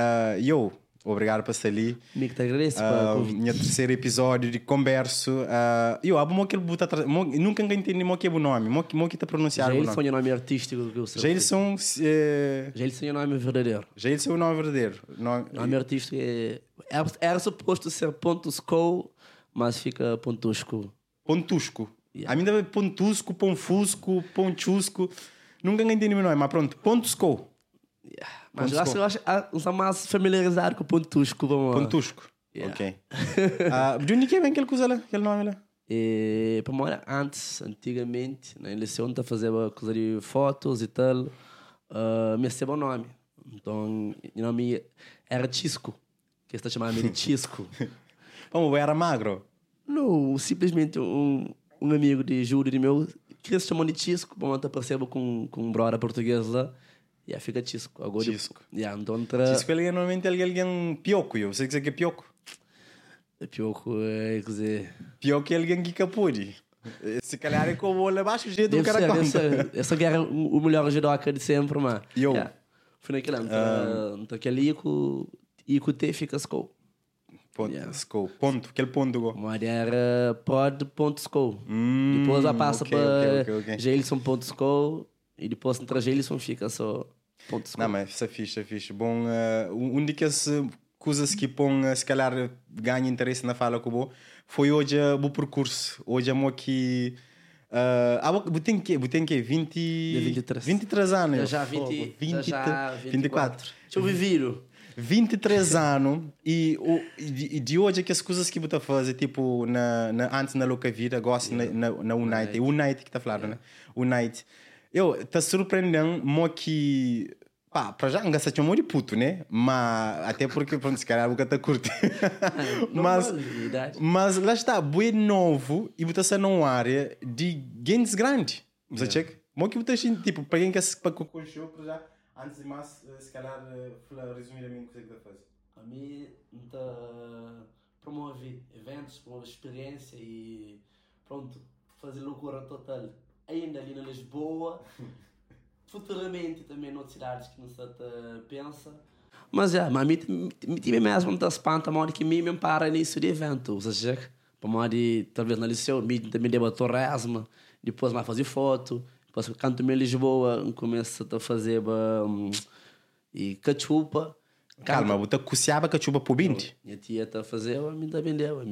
Uh, eu, obrigado por estar ali. Amigo, te agradeço. Uh, minha terceiro episódio de converso. Uh, eu, abo aquele buta Nunca entendi mo que é o nome. Mo mo que tá pronunciar o nome. Jailson é o nome artístico que eu sei. Jailson. Eh... Jailson é o nome verdadeiro. Jailson é o nome verdadeiro. Nome, nome artístico é. Era, era suposto ser pontos co, mas fica pontusco. Pontusco. Yeah. A mim deve pontusco, ponfusco, ponchusco. Nunca entendi o nome, mas pronto. Pontusco. Mas eu acho, eu acho que mais familiarizado com o Pontusco. Vamos Pontusco. Yeah. Ok. uh, de onde que vem aquele coisa lá? Aquele nome lá? E, para morar antes, antigamente, na eleição, tá fazendo coisa de fotos e tal. Uh, me recebeu o nome. Então, o nome era Chisco. Que está chamando de Chisco. Como, era magro? Não, simplesmente um, um amigo de Júlio de meu que se chamou de Chisco. Bom, eu percebo com, com um brother português lá. Yeah, fica Chisco. Agora, Chisco. Yeah, então tra... Chisco é normalmente alguém pioco, eu sei que é pioco. É pioco, é, quer dizer... Pioco é alguém que capuri. Se calhar é como o abaixo o jeito do cara conta. Essa guerra é o melhor judoca de sempre, mas... Eu? Yeah. Foi naquele ano. Então, uh... aquele Ico, Ico T fica Sco. Ponto, yeah. Sco. Ponto, aquele ponto go. Mas era pod ponto Sco. Hum, depois a passa okay, para okay, okay, Gelson ponto Sco. E depois entre Gelson fica só ponto Não, mas isso é fixe, é fixe. Bom, uh, um das coisas que põe, se calhar, ganha interesse na fala que eu foi hoje o percurso. Hoje é que... Uh, ah, tem que, tem que 20, 23. 23 anos. Eu já 20, 20, já 24. 24. Deixa eu viver. 23 anos e, o, e de hoje é que as coisas que você faz tipo na, na antes na louca vida gosto yeah. na, na, na Unite Unite que está falando yeah. né Unite eu tá surpreendendo mo que Pá, para já gasta um de puto, né? Mas até porque, pronto, se calhar a boca está curta. mas, mas lá está, boi novo e está numa área de gains grande. Você yeah. check? Mo que você tipo, para quem quer se para o show, para já, antes de mais, eh, se calhar, eh, resumidamente, o que você faz? A mim, então, promove eventos, promove experiência e, pronto, fazer loucura total. Ainda ali na Lisboa. futuramente também noutras cidades que não se pensa. Mas é, mas me, me tive mesmo muita espanta, mas que me me para início de evento, ou seja, para mim talvez na liceu, me também deu a torresma, depois mais fazer foto, depois canto em Lisboa, começo a fazer um, e cachupa. Calma, você coceava cachupa por 20? Minha tia está a fazer, a mim também deu, a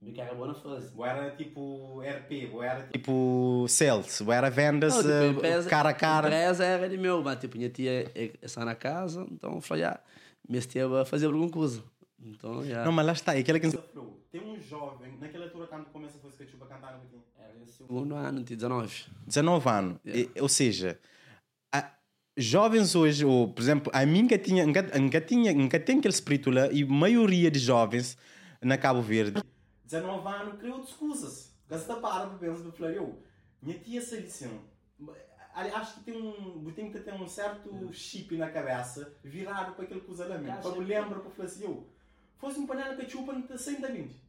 só me carregou na fase. Ou era tipo RP, ou era tipo sales, ou era vendas não, tipo, uh, cara a cara. A empresa era de meu, mas tipo, minha tia está na casa, então eu falei, ah, me esteve a fazer alguma coisa. Então, já. Não, mas lá está, é aquela que. Tem um jovem, naquela altura, quando começa a fazer tipo, a cantar no aqui? Era em segundo ano, tinha 19. 19 anos, yeah. e, ou seja, jovens hoje, ou, por exemplo, a mim que tinha, que tinha, que tem aquele espírito lá, e a maioria de jovens na Cabo Verde 19 anos, criou desculpas. Gasta para para pensar do. Minha tia se lição. Acho que tem um, tem que ter um certo chip na cabeça virado para aquele mesmo. Para me lembrar para falar assim, fosse um panela que chupa não sem da Cacho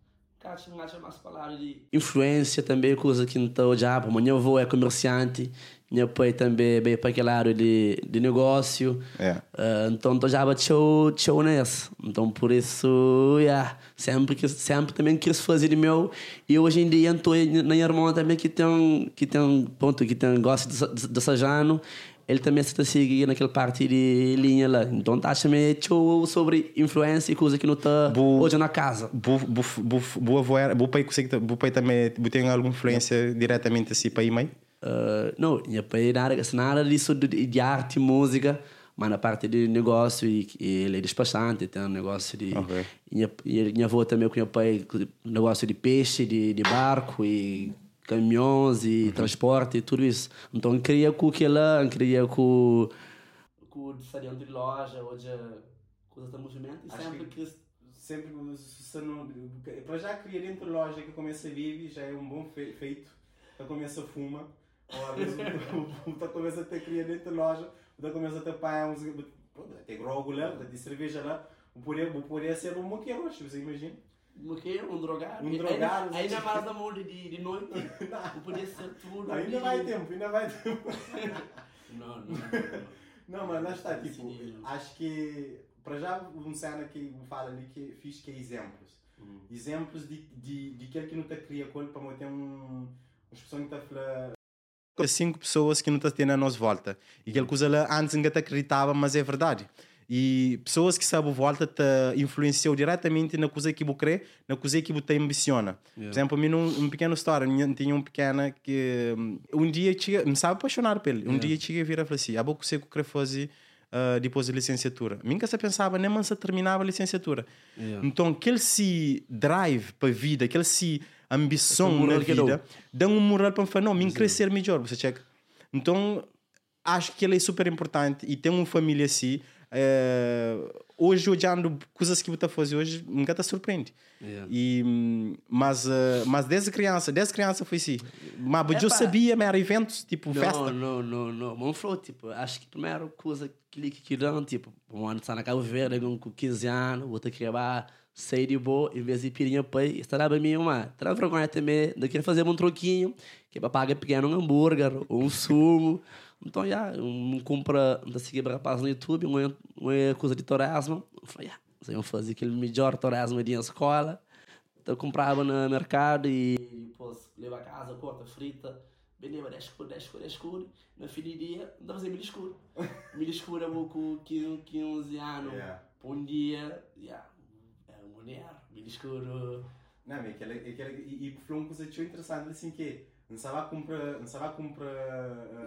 influência também, coisa que não estou já. Meu avô é comerciante, meu pai também veio para aquele lado de, de negócio. É. Uh, então estou já show, show nessa. Então por isso, yeah, sempre, que, sempre também quis fazer de meu. E hoje em dia estou na minha irmã também que tem, que tem, ponto, que tem, gosta de, de, de sajano ele também está seguindo naquela parte de linha lá. Então tá chamando sobre influência e coisa que não está hoje na casa. Boa voar, boa pai consegue, boa pai também tem alguma influência diretamente assim para aí, mãe? Uh, não, minha pai nada, nada disso de, de arte, música, mas na parte de negócio e, e ele é despachante, tem um negócio de okay. minha, minha avó também com meu pai negócio de peixe, de, de barco e caminhões e uhum. transporte e tudo isso. Então queria com que lá, queria com com o de loja, hoje coisa de movimento e sempre que, que sempre se não, para já queria dentro da loja que começa a viver já é um bom feito que começa a fuma ou às vezes o começa a ter cria dentro da loja o começa a ter pai uns tem grogo lá tem cerveja lá o poder poder ser um moqueiro você imagina um quê? Um drogado? Um drogado. Ainda, ainda mais da molde de, de noite. não podia ser tudo. Ainda vai tempo, ainda vai tempo. não, não, não. Não, mas lá está, tipo, acho que para já um cena que me fala ali que fiz que é exemplos. Hum. Exemplos de, de, de aquele que não te cria coisa para manter um. Uma expressão que falar. Cinco pessoas que não está tendo a nossa volta. E aquele coisa lá antes ainda te acreditava, mas é verdade. E pessoas que sabem volta te influenciou diretamente na coisa que você crê, na coisa que você ambiciona. Por exemplo, a mim, num, um pequeno história, minha- tinha um pequena que hum, um dia tinha, me sabe apaixonar por ele. Um dia tinha vir a falar assim: a boca sei o que eu fazer ah, depois da licenciatura. Nunca se pensava, nem se terminava a licenciatura. Yeah. Então, aquele se drive para a vida, aquele se ambição na vida, dá um moral para me falar, não, mim crescer melhor, você checa. Então, acho que ele é super importante e tem uma família assim. Eh, hoje, olhando coisas que você faz hoje, nunca te surpreende. Yeah. E, hum, mas, eh, mas desde criança, desde criança foi assim. Mas eu Epá. sabia, mas era eventos, tipo festa. Não, não, não, não. Mas falou, tipo, acho que a primeira coisa que que queriam, tipo, um ano está na Cabo Verde, com com 15 anos, vou ter que acabar, sair de boa, em vez de pirinha pai, estará para mim uma. Terá vergonha também, de querer fazer um troquinho, que é para pagar pequeno um hambúrguer, ou um sumo. Então, já, um compra, da seguir rapaz no YouTube, uma, uma coisa de turismo. Eu falei, já, se eu fazer aquele melhor turismo de escola. Então, eu comprava no mercado e depois leva a casa, corta, frita. Beleza, 10 escuro, 10 escuro, 10 escuro. No fim do dia, não fazer milho escuro. milho escuro é vou com 15, 15 anos. Yeah. Por um dia, yeah, é mulher. Milho escuro. Não, é aquele, aquele, e, e foi uma coisa que eu interessante, assim que comprar, não sabe comprar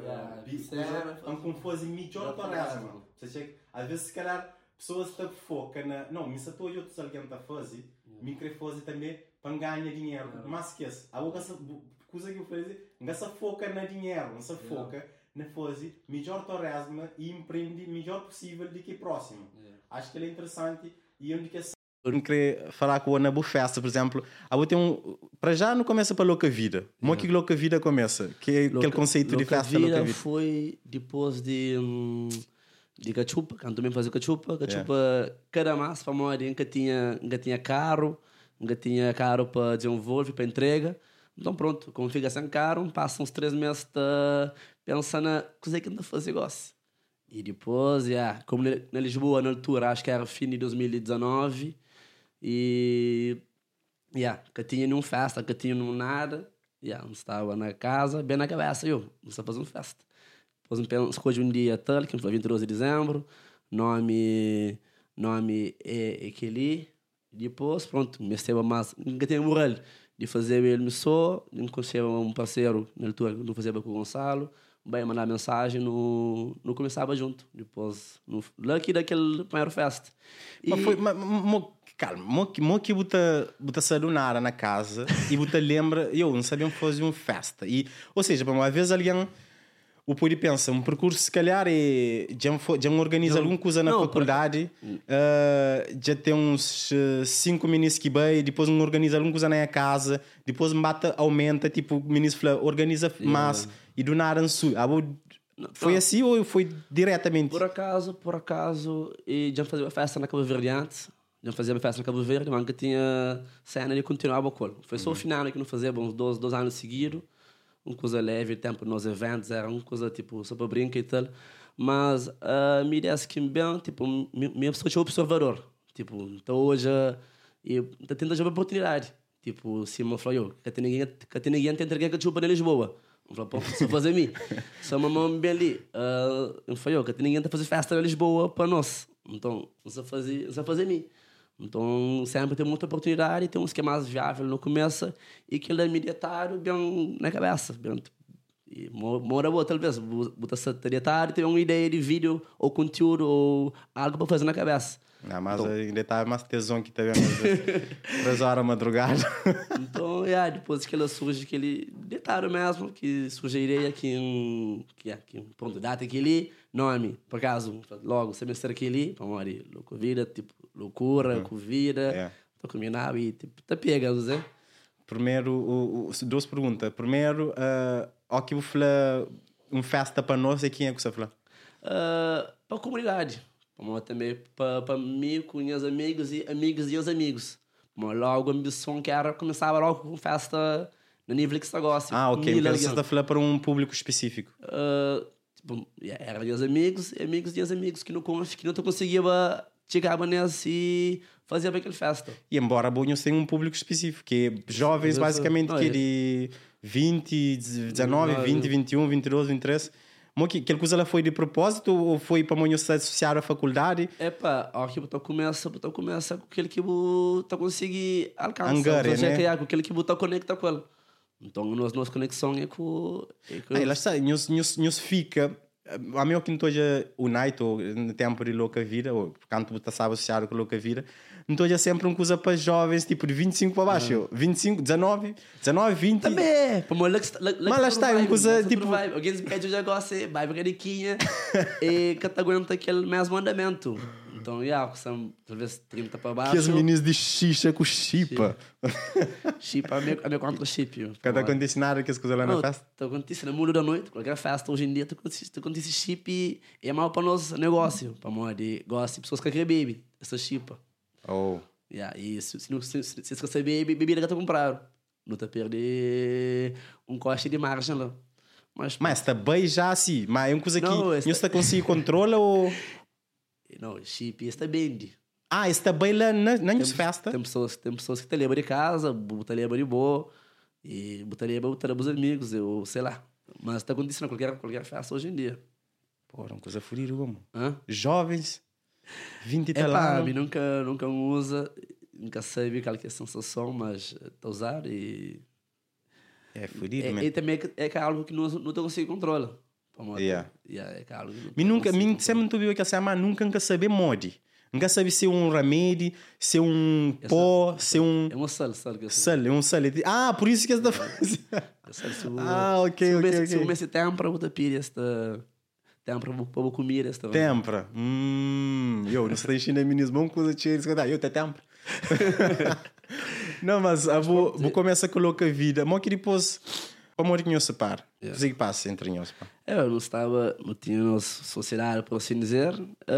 Yeah, é, não como fosse torresmo. faz. Você chega, às vezes se calhar pessoas estão foca na, não, me estou eu outros alguém está a fazer, me quer fazer também para ganhar dinheiro, Yeah. mas esquece, a outra coisa que eu fazer, não se foca na dinheiro, não se Yeah. foca na fazer melhor torresmo e empreender melhor possível do que próximo. Acho que ele é interessante e onde que eu não queria falar com o Ana Festa, por exemplo. Vou ter um. Para já não começa para Louca Vida. Como é que Louca Vida começa? Que é aquele Louca- conceito de Louca festa Louca Vida Vida. foi depois de, hum, de cachupa, quando também fazia cachupa. Cachupa, cada massa para morar, nunca tinha, nunca tinha carro, nunca tinha carro para desenvolver, para entrega. Então pronto, como fica sem carro, passa uns três meses tá, pensando na coisa que ainda fazer gosto. E depois, yeah, como na Lisboa, na altura, acho que era fim de 2019, e yeah, que tinha nenhum festa, que tinha nenhum nada. Yeah, estava na casa, bem na cabeça, eu, não está fazendo festa. Depois escolhi um dia tal, que foi 22 de dezembro, nome, nome é aquele. Depois, pronto, me estava mais, nunca tinha moral de fazer ele me só, não conhecia um parceiro na altura, não fazia com o Gonçalo, vai mandar mensagem, no, não começava junto. Depois, no, lucky daquele primeiro festa. Mas foi. Mas, mo, calma, mo, que buta, buta salunar na casa e buta lembra. Eu não sabia fazer uma festa. E, ou seja, para uma vez alguém. O Puri pensa, um percurso se calhar é. Já, já organiza alguma coisa na não, faculdade, eh, já tem uns eh, cinco minis que bem, depois um organiza alguma coisa na casa, depois mata, aumenta, tipo, o ministro fala, organiza mais e do nada su- ah, Foi não. assim ou foi diretamente? Por acaso, por acaso, e já fazia uma festa na Cabo Verde Já fazia uma festa na Cabo Verde, mas que tinha cena e continuava com ele. Foi só o final que não fazia uns dois, dois anos seguidos. Uma coisa leve, tempo nos eventos, era uma coisa tipo só para brincar e tal. Mas a uh, me disse que bem, tipo, mi- minha pessoa observador. Tipo, então hoje, eu estou tentando uma oportunidade. Tipo, se me falou, eu, que tem ninguém, que tem ninguém tem entregue que chupa na Lisboa. Eu falei, pô, só fazer mim. Só uma mão bem ali. Uh, eu falei, eu, que tem ninguém tá fazer festa na Lisboa para nós. Então, só fazer, só fazer mim. Então, sempre tem muita oportunidade, tem uns que é mais viável no começo e que ele é imediatário bem na cabeça. Bem, e mo- mora boa, talvez, botar secretário, tem uma ideia de vídeo ou conteúdo ou algo para fazer na cabeça. Não, mas ainda estava mais tesão que teve três horas da madrugada. Então, é, depois que ela surge aquele detalhe mesmo, que surge a ideia que, um, que, é, que pronto, data aquele nome, por acaso, logo, semestre aquele, morrer, louco vida, tipo, loucura, com vida, É. tô combinado e, tipo, tá pega, sei? Primeiro, o, o, duas perguntas. Primeiro, uh, o que você uma festa para nós e quem é que você fala? Uh, para a comunidade, para também, para, mim, com meus amigos e amigos e os amigos. Mas logo a ambição que era começar logo com festa no nível que você gosta. Ah, ok. Então você está falando para um público específico. Uh, yeah, era meus amigos, e amigos de amigos que não, que não conseguia chegar nesse e fazer bem aquela festa. E embora Bonhos tenha um público específico, que é jovens, basicamente, Não, que é- de 20, 19, 20, 21, 22, 23. Mas que aquela coisa ela foi de propósito ou foi para se associar à faculdade? Epa, ó, que tu começa, tu começa com aquele que tu consegue alcançar. Angare, né? é com aquele que tu conecta com ele. Então, nós, nossa conexão é com... É com Aí, lá está, nos, nos, nos fica. A mim, que não estou unite, ou no tempo de louca vida, ou quando você sabe associar com louca vida, não estou sempre uma coisa para jovens, tipo de 25 para baixo. 25, 19, 19, 20. Também, que Mas lá está, é uma coisa, tipo- Alguém se pede já gosta, vai para cariquinha e que aguenta aquele mesmo andamento. Então, yeah, são talvez 30 para baixo. Que as meninas de xixa com chipa. Chip, a minha, a minha contra chip. Cada condicionário que as coisas lá na Não, festa. tá acontecendo no mundo da noite, qualquer festa hoje em dia, tá acontecendo chip e é mal para nós negócio, para moda de gosto, pessoas que querem baby, essa chipa. Oh. E se, se, se, se, se você baby, bebida que tu compraram. Não tá perder um coste de margem lá. Mas, Mas está bem já assim. Mas é uma coisa que Não, não esta- está conseguir controla ou. não, chip está bem. Ah, está bem lá na, na Tem, festa. tem pessoas, tem pessoas que te lembram de casa, botam lembra de boa, e botam lembra botar os amigos, eu sei lá. Mas está acontecendo qualquer, qualquer festa hoje em dia. Pô, é uma coisa fodida, como. Hã? Jovens, 20 e É tal mim nunca, nunca usa, nunca sabe qual que é a sensação, mas está a usar e... É fodido, É, e também é, que- é é algo que não, não te consigo controlar. Yeah. Yeah, é é algo que não nunca, controlar. sempre não viu que assim, mas nunca nunca saber mode. Nunca sabe se é um remédio, se é um Essa- pó, se é um É uma sal, sal que sal, é um sal. Ah, por isso que você está fazendo. É Ah, ok, ok. Se o mês de tempra, vou te pedir esta... Tempra, vou comer esta... Tempra. Hum, eu não sei chinês mesmo, uma coisa tinha que eu te tempra. Não, mas a vou, vou começar a colocar vida. Mas que depois, para morrer que separa. Yeah. O que passa entre nós? É, Eu não estava, não tinha sociedade, por assim dizer.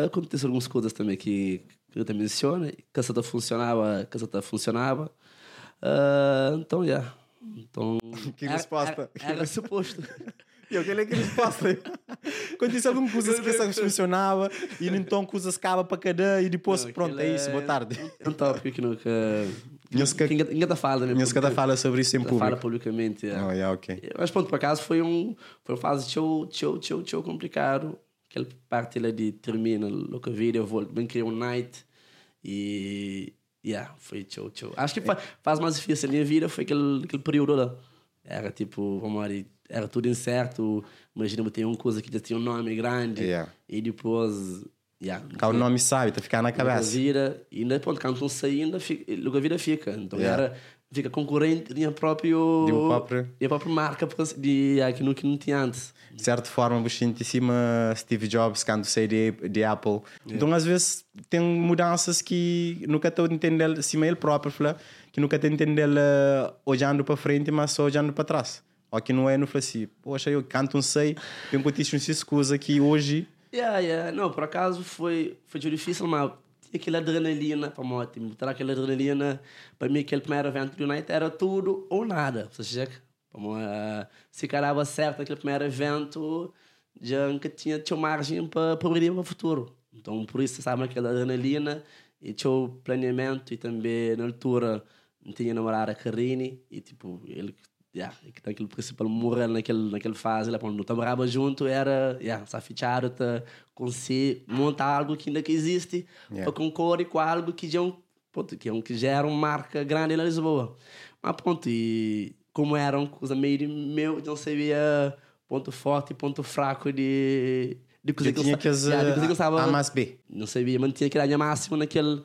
Aconteceram algumas coisas também que, que eu te menciono. Caseta funcionava, caseta funcionava. Ah, então, já. Yeah. Então, Que era- resposta. Era, era suposto. Eu queria que resposta. Aconteceu alguma coisa que essa funcionava e então coisas acaba para cada e depois Não, pronto, é isso, boa tarde. É um tópico que nunca. Que- ninguém ninguém fala, né? Secretária fala sobre isso em Ninguém fala público. publicamente. é. Oh, yeah, ok. Mas pronto, por acaso foi um foi uma fase tchau, tchau, tchau, tchau complicado. Aquela parte lá de termina, louca vida, eu vou bem criar um night e yeah, foi tchau, tchau. Acho que fa- faz mais difícil a minha vida foi aquele, aquele período lá. Era tipo, vamos lá, era tudo incerto. Imagina, tenho uma coisa que já tinha um nome grande Yeah. e depois. Yeah, Cá o nome sabe, tá ficando na cabeça. vira, e ainda, pronto, quando sair, ainda fica, Luga Vira fica. Então Yeah. era, fica concorrente de próprio, De uma própria- de própria marca de aquilo que não tinha antes. de certa forma, bastante em cima Steve Jobs quando saiu de, de Apple. Então, às vezes, tem mudanças que nunca estou entendendo, acima ele próprio, que nunca estou entendendo eh, olhando para frente, mas só olhando para trás. Ou que não é, não fala assim, poxa, eu canto não sei, tenho que ter essas coisas que hoje, Yeah, yeah. Não, por acaso foi, foi difícil, mas tinha aquela adrenalina para. Botar aquela adrenalina, para mim, aquele primeiro evento do United era tudo ou nada. Seja, como, uh, se carava certo aquele primeiro evento, já nunca tinha, tinha margem para progredir para o futuro. Então, por isso, sabe, aquela adrenalina e tinha o planeamento e também, na altura, tinha namorada Karine e, tipo, ele yeah, que tá aquele principal moral naquele naquele fase lá quando trabalhava junto era yeah, se fichado tá conseguir montar algo que ainda que existe Yeah. para concorrer com algo que já é um ponto, que é um que já era uma marca grande na Lisboa mas pronto e como era uma coisa meio de meu não sabia ponto forte e ponto fraco de de coisa que tinha que yeah, de coisa que eu A estava mais B. não sabia, mantinha aquele máximo naquele,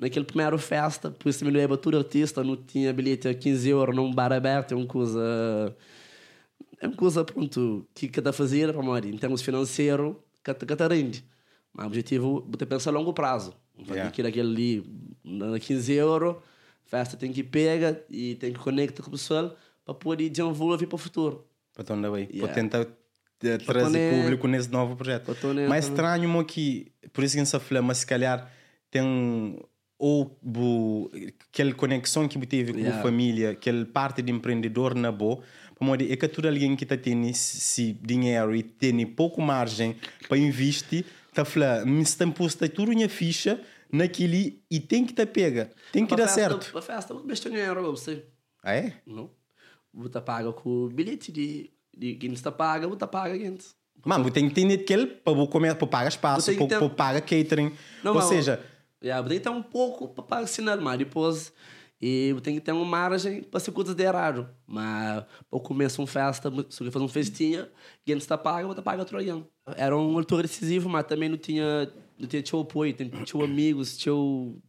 naquele primeiro festa, por isso me lembro tudo artista, não tinha bilhete a 15 euros num bar aberto, é uma coisa. É uma coisa, pronto, que cada fazer, para morrer, em termos financeiros, cada, cada rende. Mas o objetivo é pensar a longo prazo. Fazer Yeah. aquilo aquele ali, na 15 euros, festa tem que pegar e tem que conectar com o pessoal para poder desenvolver para o futuro. Para andar bem. Yeah. Para tentar eh, trazer ne- público nesse novo projeto. Ne- Mas estranho mo que, por isso que essa flama, mas se calhar tem ou bu, aquela conexão que eu tive com Yeah. a família, aquela parte de empreendedor na boa, como é que tudo alguém que tá tem se dinheiro e tem pouco margem para investir, tá falando, me está tudo minha ficha naquele e tem que te pega, tem que Pra dar festa- certo. Pra festa, vou investir dinheiro, você. Ah, é? Não? Você paga com bilhete de, de quem está paga, você paga gente. Mano, tem que ter aquele para comer, para pagar espaço, que para pagar catering. Não, Ou mas- seja, Yeah, tem que ter um pouco para ensinar, mas depois e tem que ter uma margem para de errado. Mas para começar uma festa, se eu fazer uma festinha, quem está paga, você paga alguém. Era um altura decisivo, mas também não tinha, não tinha teu apoio, tinha, amigos, tinha,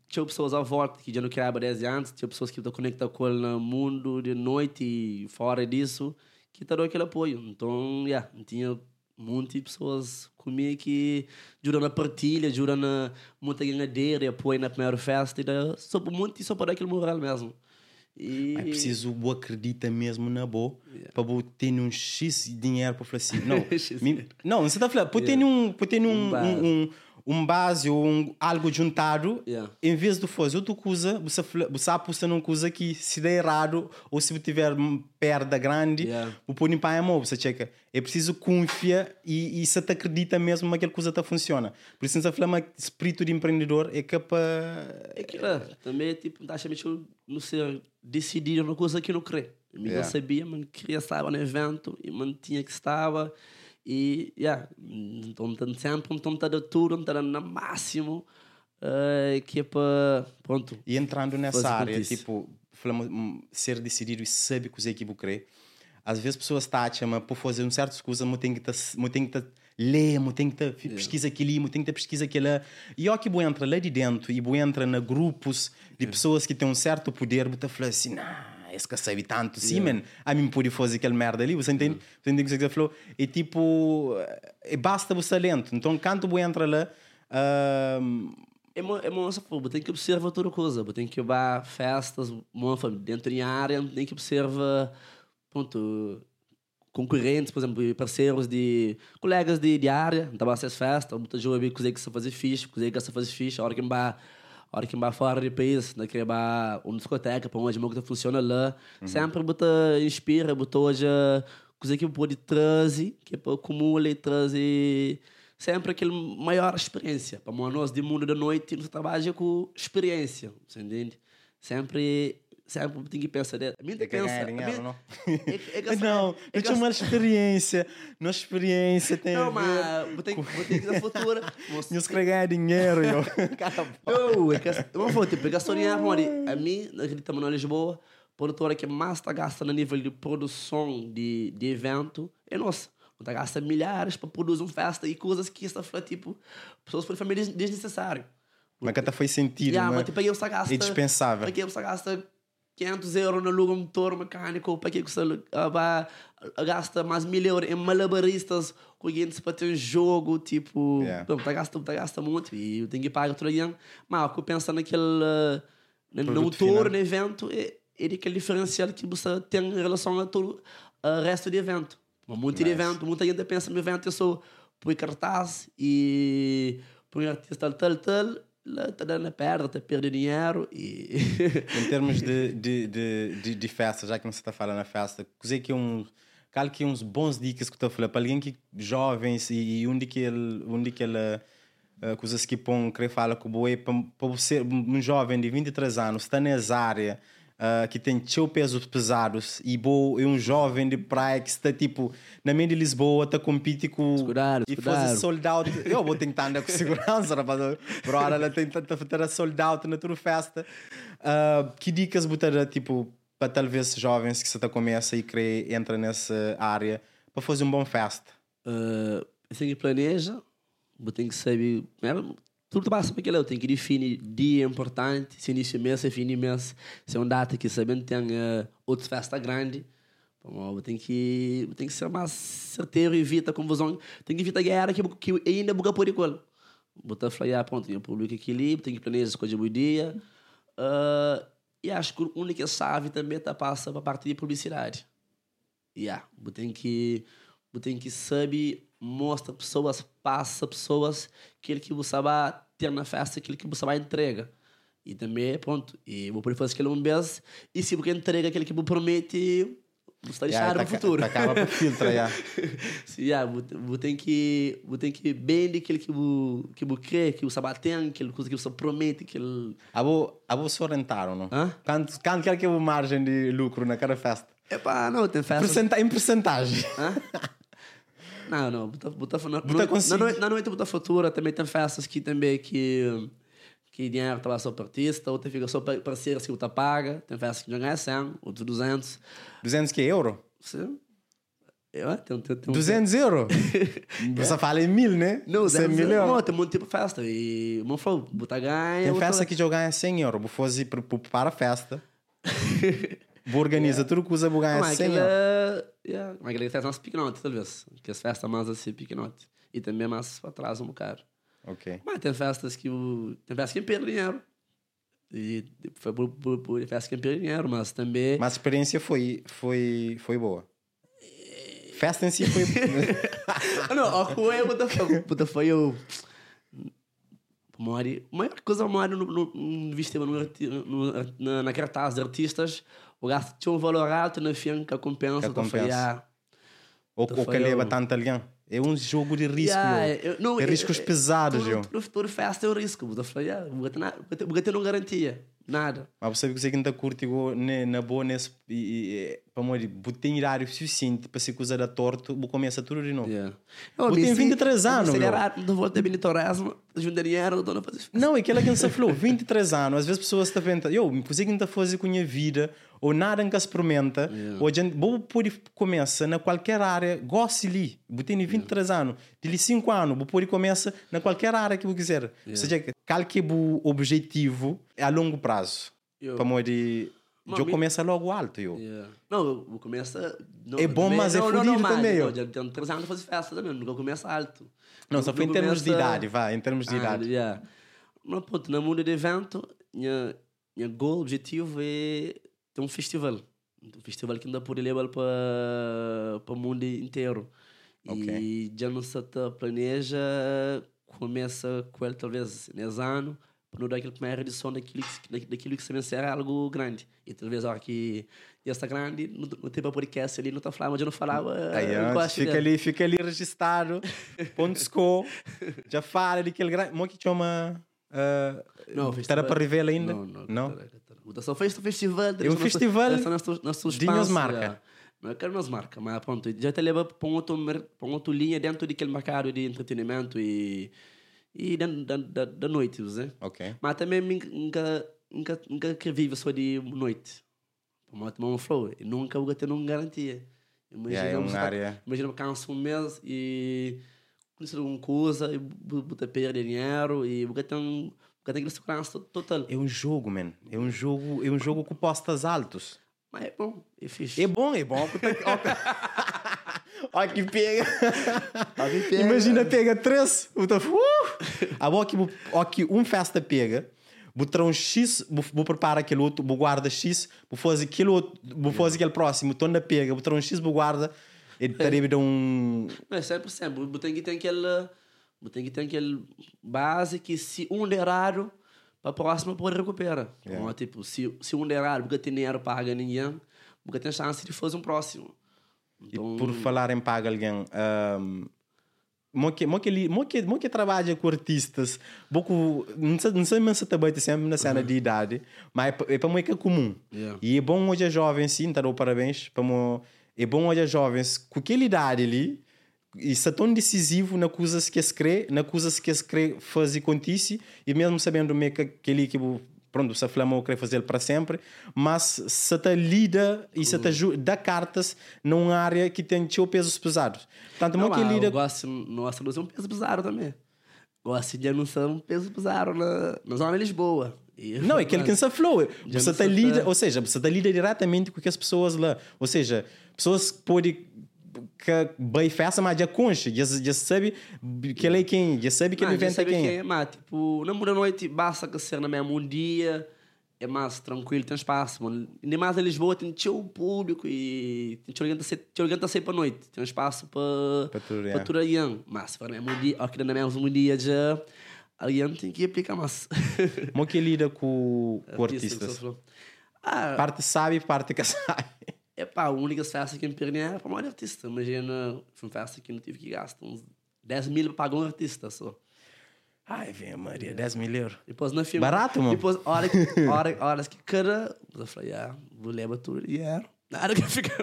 tinha pessoas à volta que já não queriam 10 anos, tinha pessoas que estão conectadas com ele no mundo de noite e fora disso, que te dão aquele apoio. Então, yeah, não tinha um monte de pessoas comigo que ajudam na partilha, ajudam na muita ganhadeira apoio na primeira festa. E da, só por muito só para aquele moral mesmo. E... é preciso o acredita mesmo na boa para você ter um X dinheiro para falar assim. Não, não você está falando, para ter um, para ter um, Um um, um, base ou um, algo juntado, Yeah. em vez de fazer outra coisa, você, você aposta numa coisa que se der errado ou se tiver uma perda grande, Yeah. o põe para a mão, você checa. É preciso confiar e, e você te acredita mesmo que aquela coisa está funciona. Por isso, você fala espírito de empreendedor é que é. É que, é, também, tipo, que eu não ser decidido numa coisa que não crê. Eu Yeah. não sabia, mas queria estar no evento e man tinha que estava. E, yeah, então, tanto sempre, tá de tudo, então, tá no máximo, eh, que é para, pronto. E entrando nessa área, tipo, falamos, hum, ser decidido e saber que você quer. Às vezes pessoas taxam, mas por fazer um certas coisas, eu tenho que tá, eu tenho que tá, tá, pesquisa aquilo, eu tenho que tá, pesquisa aquilo. E ó que eu entra lá de dentro e eu entra na grupos de pessoas que têm um certo poder, eu falo assim, não, esse que sabe tanto, sim, man, a mim pode fazer aquela merda ali, você entende? Você entende o que você falou? É tipo, é, basta o talento. Então, quando eu entra lá, É uma, é uma nossa forma, tem que observar toda coisa, tem que ir festas, uma família, dentro da área, tem que observar, pronto, concorrentes, por exemplo, parceiros de colegas de, de área, então essas festas, muita coisa que se fazer fixe, coisa que se fazer fixe, a hora que vai a hora que vai fora do país, né, que vai uma discoteca, para onde que funciona lá, sempre bota inspira, bota hoje coisa que pode trazer, que para acumula e trazer sempre aquele maior experiência. Para nós de mundo da noite, nós trabalha com experiência, você entende? Sempre sempre tem que pensar, né? a mim tem é que pensar, ganhar a dinheiro, mim- não? é- é que- não, é eu tinha uma experiência. Nossa experiência tem Não, mas vou ter que vou ter que dar futura. Nós queremos ganhar dinheiro, eu. Não, é que eu vou ter que pegar sonhar, amor. A mim, naquele tamanho em Lisboa, produtora que mais está gastando a nível de produção de, de evento é nossa. Está gastando milhares para produzir uma festa e coisas que está falando, tipo, pessoas foram famílias desnecessário. Mas que até foi sentido, Yeah, mas mas tipo, aí você gasta. é dispensável. Que você gasta 500 euros no aluga um motor mecânico? Para que você vai, ah, gasta mais mil euros em malabaristas com gente para ter um jogo? Tipo, Yeah. não, tá gasta, tá gasta muito e eu tenho que pagar tudo alguém. Mas eu penso naquele. Uh, no motor, no evento, é, é aquele diferencial que você tem em relação a todo o resto do evento. Muito de Nice. evento, muita gente pensa no evento, eu sou põe cartaz e põe artista tal, tal, lá está dando a perda, está perdendo dinheiro e. Em termos de, de, de, de, festa, já que você está falando na festa, coisa que um Qual que uns bons dicas que estou a falar para alguém que jovens e, onde que ele onde que ele uh, coisas que põe querer falar com o boi para você um jovem de 23 anos está nessa área uh, que tem seu pesos pesados e bo, é um jovem de praia que está tipo na mente de Lisboa está compete com Cuidado, e fazer sold out. Eu vou tentar andar com segurança rapaz. Bro ela tem tanta fazer sold out na tua festa. Uh, que dicas botar tipo para talvez jovens que você está começa e querer entra nessa área para fazer um bom festa? Uh, que planeja, tem que saber. Tudo passa para aquilo. Tenho que definir dia importante, se início mês, se fim mês, se é uma data que sabendo tem uh, outra festa grande. Bom, tenho que, tenho que ser mais certeiro evita confusão. Tem que evitar guerra que, que ainda buga por igual. Botar falar, ah, pronto, tem público equilíbrio, tem que planejar as coisas do dia. Uh, e acho que a única chave também tá, passa para a parte de publicidade. Yeah, tem que tem que saber mostra pessoas, passa pessoas aquilo que você vai ter na festa, aquilo que você vai entrega. E também, pronto, e vou poder fazer aquilo um mês, e se você entrega aquilo que você promete, está deixado no futuro. Tá acaba por filtro, já. Sim, yeah, você tem que você tem que bem aquilo que você que você crê, que você batem, aquilo que você promete, aquilo. Abo só rentaram, não? Hã? Quanto, quanto quer que é a margem de lucro na cada festa? Epá, não, tem festa. Percenta, em percentagem. Hã? Não, não, buta, na, Buta na, noite, na noite buta futura também tem festas que também que que dinheiro lá só para artista, outra fica só para parceiros que você paga, tem festas que já ganha 100, outros 200. 200 que é euro? Sim. É, tem, tem, tem, 200 euros? Você fala em mil, né? Não, 100 200 mil euros. Não, tem muito tipo de festa. E, como falou, buta ganha. Tem outra- festa que eu ganho 100 euros. Vou fazer para a festa. Vou organizar tudo que usa, vou ganhar Mas 100 aquilo euros. é... Yeah, mas aquilo é festa mais pequenote, talvez. Que as festas mais assim, pequenote. E também mais para trás um bocado. Ok. Mas tem festas que o... Tem festas que perdem dinheiro. E foi por, por, por festas que perdem dinheiro, mas também... Mas a experiência foi, foi, foi boa. Festa em si foi. Ah, não, a rua é puta, foi o... Mori, a maior coisa Mori no, no, no no, no, na, na cartaz de artistas, o gasto tinha um valor alto na fim que a compensa. Que foi, compensa. ah, ou ou que leva tanto alguém. É um jogo de risco. Yeah, eu. não, é riscos eu- pesados. Tudo, tudo, tudo festa é o risco. Eu falei, yeah, o não garantia nada. Mas você que você não curte na boa nesse. Para morrer, tem horário suficiente para se acusar da torto, vou começar tudo de novo. Yeah. Eu tenho 23 anos, meu. Acelerar, não vou ter Benitoresmo, juntar dinheiro, não a fazer Não, é aquela que se falou, 23 anos, às vezes pessoas estão vendo, eu, me consigo não fazer com a minha vida, ou nada que experimenta, Yeah. ou a gente, vou poder começar na qualquer área, goste ali, vou ter 23 anos, de 5 anos, vou poder começar na qualquer área que eu quiser. Ou seja, qual que é o objetivo a longo prazo? Eu- Para Mas eu me- começo logo alto, eu. Yeah. Não, eu começo. Não, É bom, mas é não, não, fudido não, mas, também, Não, eu. já tenho 3 anos de fazer festa também, nunca começa alto. Não, só foi em termos de começa- idade, vai, em termos de Ah, idade. yeah. Mas, puto, no mundo de evento, minha, minha goal, objetivo é ter um festival. Um festival que ainda pode levar para para o mundo inteiro. Ok. E já não se planeja, começa com ele talvez nesse ano, para não dar aquela primeira edição daquilo que, daquilo que se vencer algo grande. E talvez, ó, que já está grande, no, no tempo podcast ali, não está falando, mas eu não falava. Aí, eu antes, fica dele. ali, fica ali registrado, ponto já fala daquele grande. Mo que chama. Uh, Não, festival- para revelar ainda? Não, não. Não? não. Só fez o festival. É um festival de de nos marca. Não é que nos marca, mas pronto, já te leva para um outro, para um outro linha dentro daquele mercado de entretenimento e, e da, da, da, noite, né? Ok. Mas também nunca, nunca, nunca que vive só de noite. Eu tomar um flow, e nunca vou ter uma garantia. Imagina, Yeah, é uma você área- imagina eu canso um mês e conhecer alguma coisa e botar perder dinheiro e vou ter um ter aquela segurança to- total. É um jogo, man. É um jogo, é um jogo com postas altos. Mas é bom, é fixe. É bom, é bom. Olha que pega. Pega. Imagina, pega três. puta! A boa que, que um festa pega, vou um X, vou, vou preparar aquele outro, vou guarda X, vou fazer aquele outro, vou fazer aquele próximo, tô na pega, vou um X, vou guarda, e teria de um. Não, é 100%. Você tem que ter aquele, você tem que ter aquele base que se um der errado, para a próxima pode recuperar. Yeah. Então, tipo, se, se um der errado, porque tem dinheiro paga ninguém, porque tem chance de fazer um próximo. Então, E por falar em paga alguém, um, mo que, mo que, li- mo que, mo que trabalha com artistas, pouco, não sei, não sei se também sempre na cena de idade, mas é, pa- é para mim que é comum. Yeah. E é bom hoje a jovens, sim, tá dou parabéns, para mo, é bom hoje a jovens, com aquela idade ali, e se é tão decisivo na coisas que se crê, na coisas que se crê fazer acontecer, e mesmo sabendo meio que aquele que pronto, se a flama quer fazer para sempre, mas se te lida e se te aju- dá cartas numa área que tem teu pesos pesados. Portanto, não, não que mas lida eu gosto, nossa, não é um peso bizarro também. Gosto de anunciar um peso bizarro na, na zona de Lisboa. Não, é aquele que se. Já Você tá se lida, ou seja, você tá lida diretamente com as pessoas lá. Ou seja, pessoas que podem que bem festa, mas já já, já sabe que ele é quem, já sabe que ele sabe quem. é, mas tipo, na muda noite basta que ser na mesma um dia, é mais tranquilo, tem espaço, mano. Ainda mais em Lisboa tem teu público e tem alguém que alguém tá sair para noite, tem espaço para Para para aí. Mas se for no mesmo dia, que no mesmo dia já, alguém tem que aplicar mais. Como que lida com, com artistas? Ah, Parte sabe, parte que sabe. É, pá, a única festa que me perdi era para um artista. Imagina, foi uma festa que não tive que gastar uns 10 mil para pagar um artista só. Ai, vem Maria, 10 mil euros. Depois na filme. Barato, mano. Depois, hora, que- hora, horas que cara. Eu falei, ah, vou levar tudo o dinheiro. Nada que fica.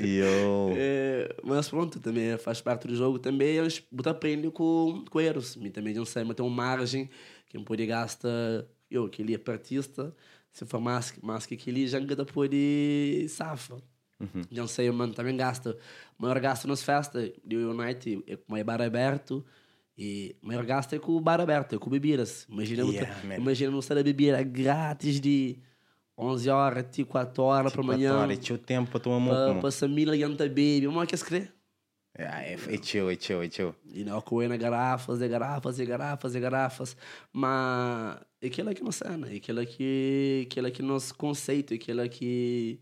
Yo. É, mas pronto, também faz parte do jogo. Também eu boto aprende com, com erros. E também não sei, mas tem uma margem que não pode gastar. Eu, que ele é artista, se for mais que aquele, já não pode safa. Não sei, mano, também gasta. O maior gasto nas festas do United é com o bar aberto. E o maior gasto é com o bar aberto, é com bebidas. Imagina, Yeah, man. imagina não ser a bebida grátis de 11 horas até 4 horas para amanhã. Agora, tinha o tempo para tomar Pa, moco. pa sa mila yan baby, mo quer crer? É, é chill, é chill, é chill. E não coe na garrafas, e garrafas, e garrafas, e garrafas. Mas aquilo é que não cena, aquilo é que aquilo é que nosso conceito, aquilo é que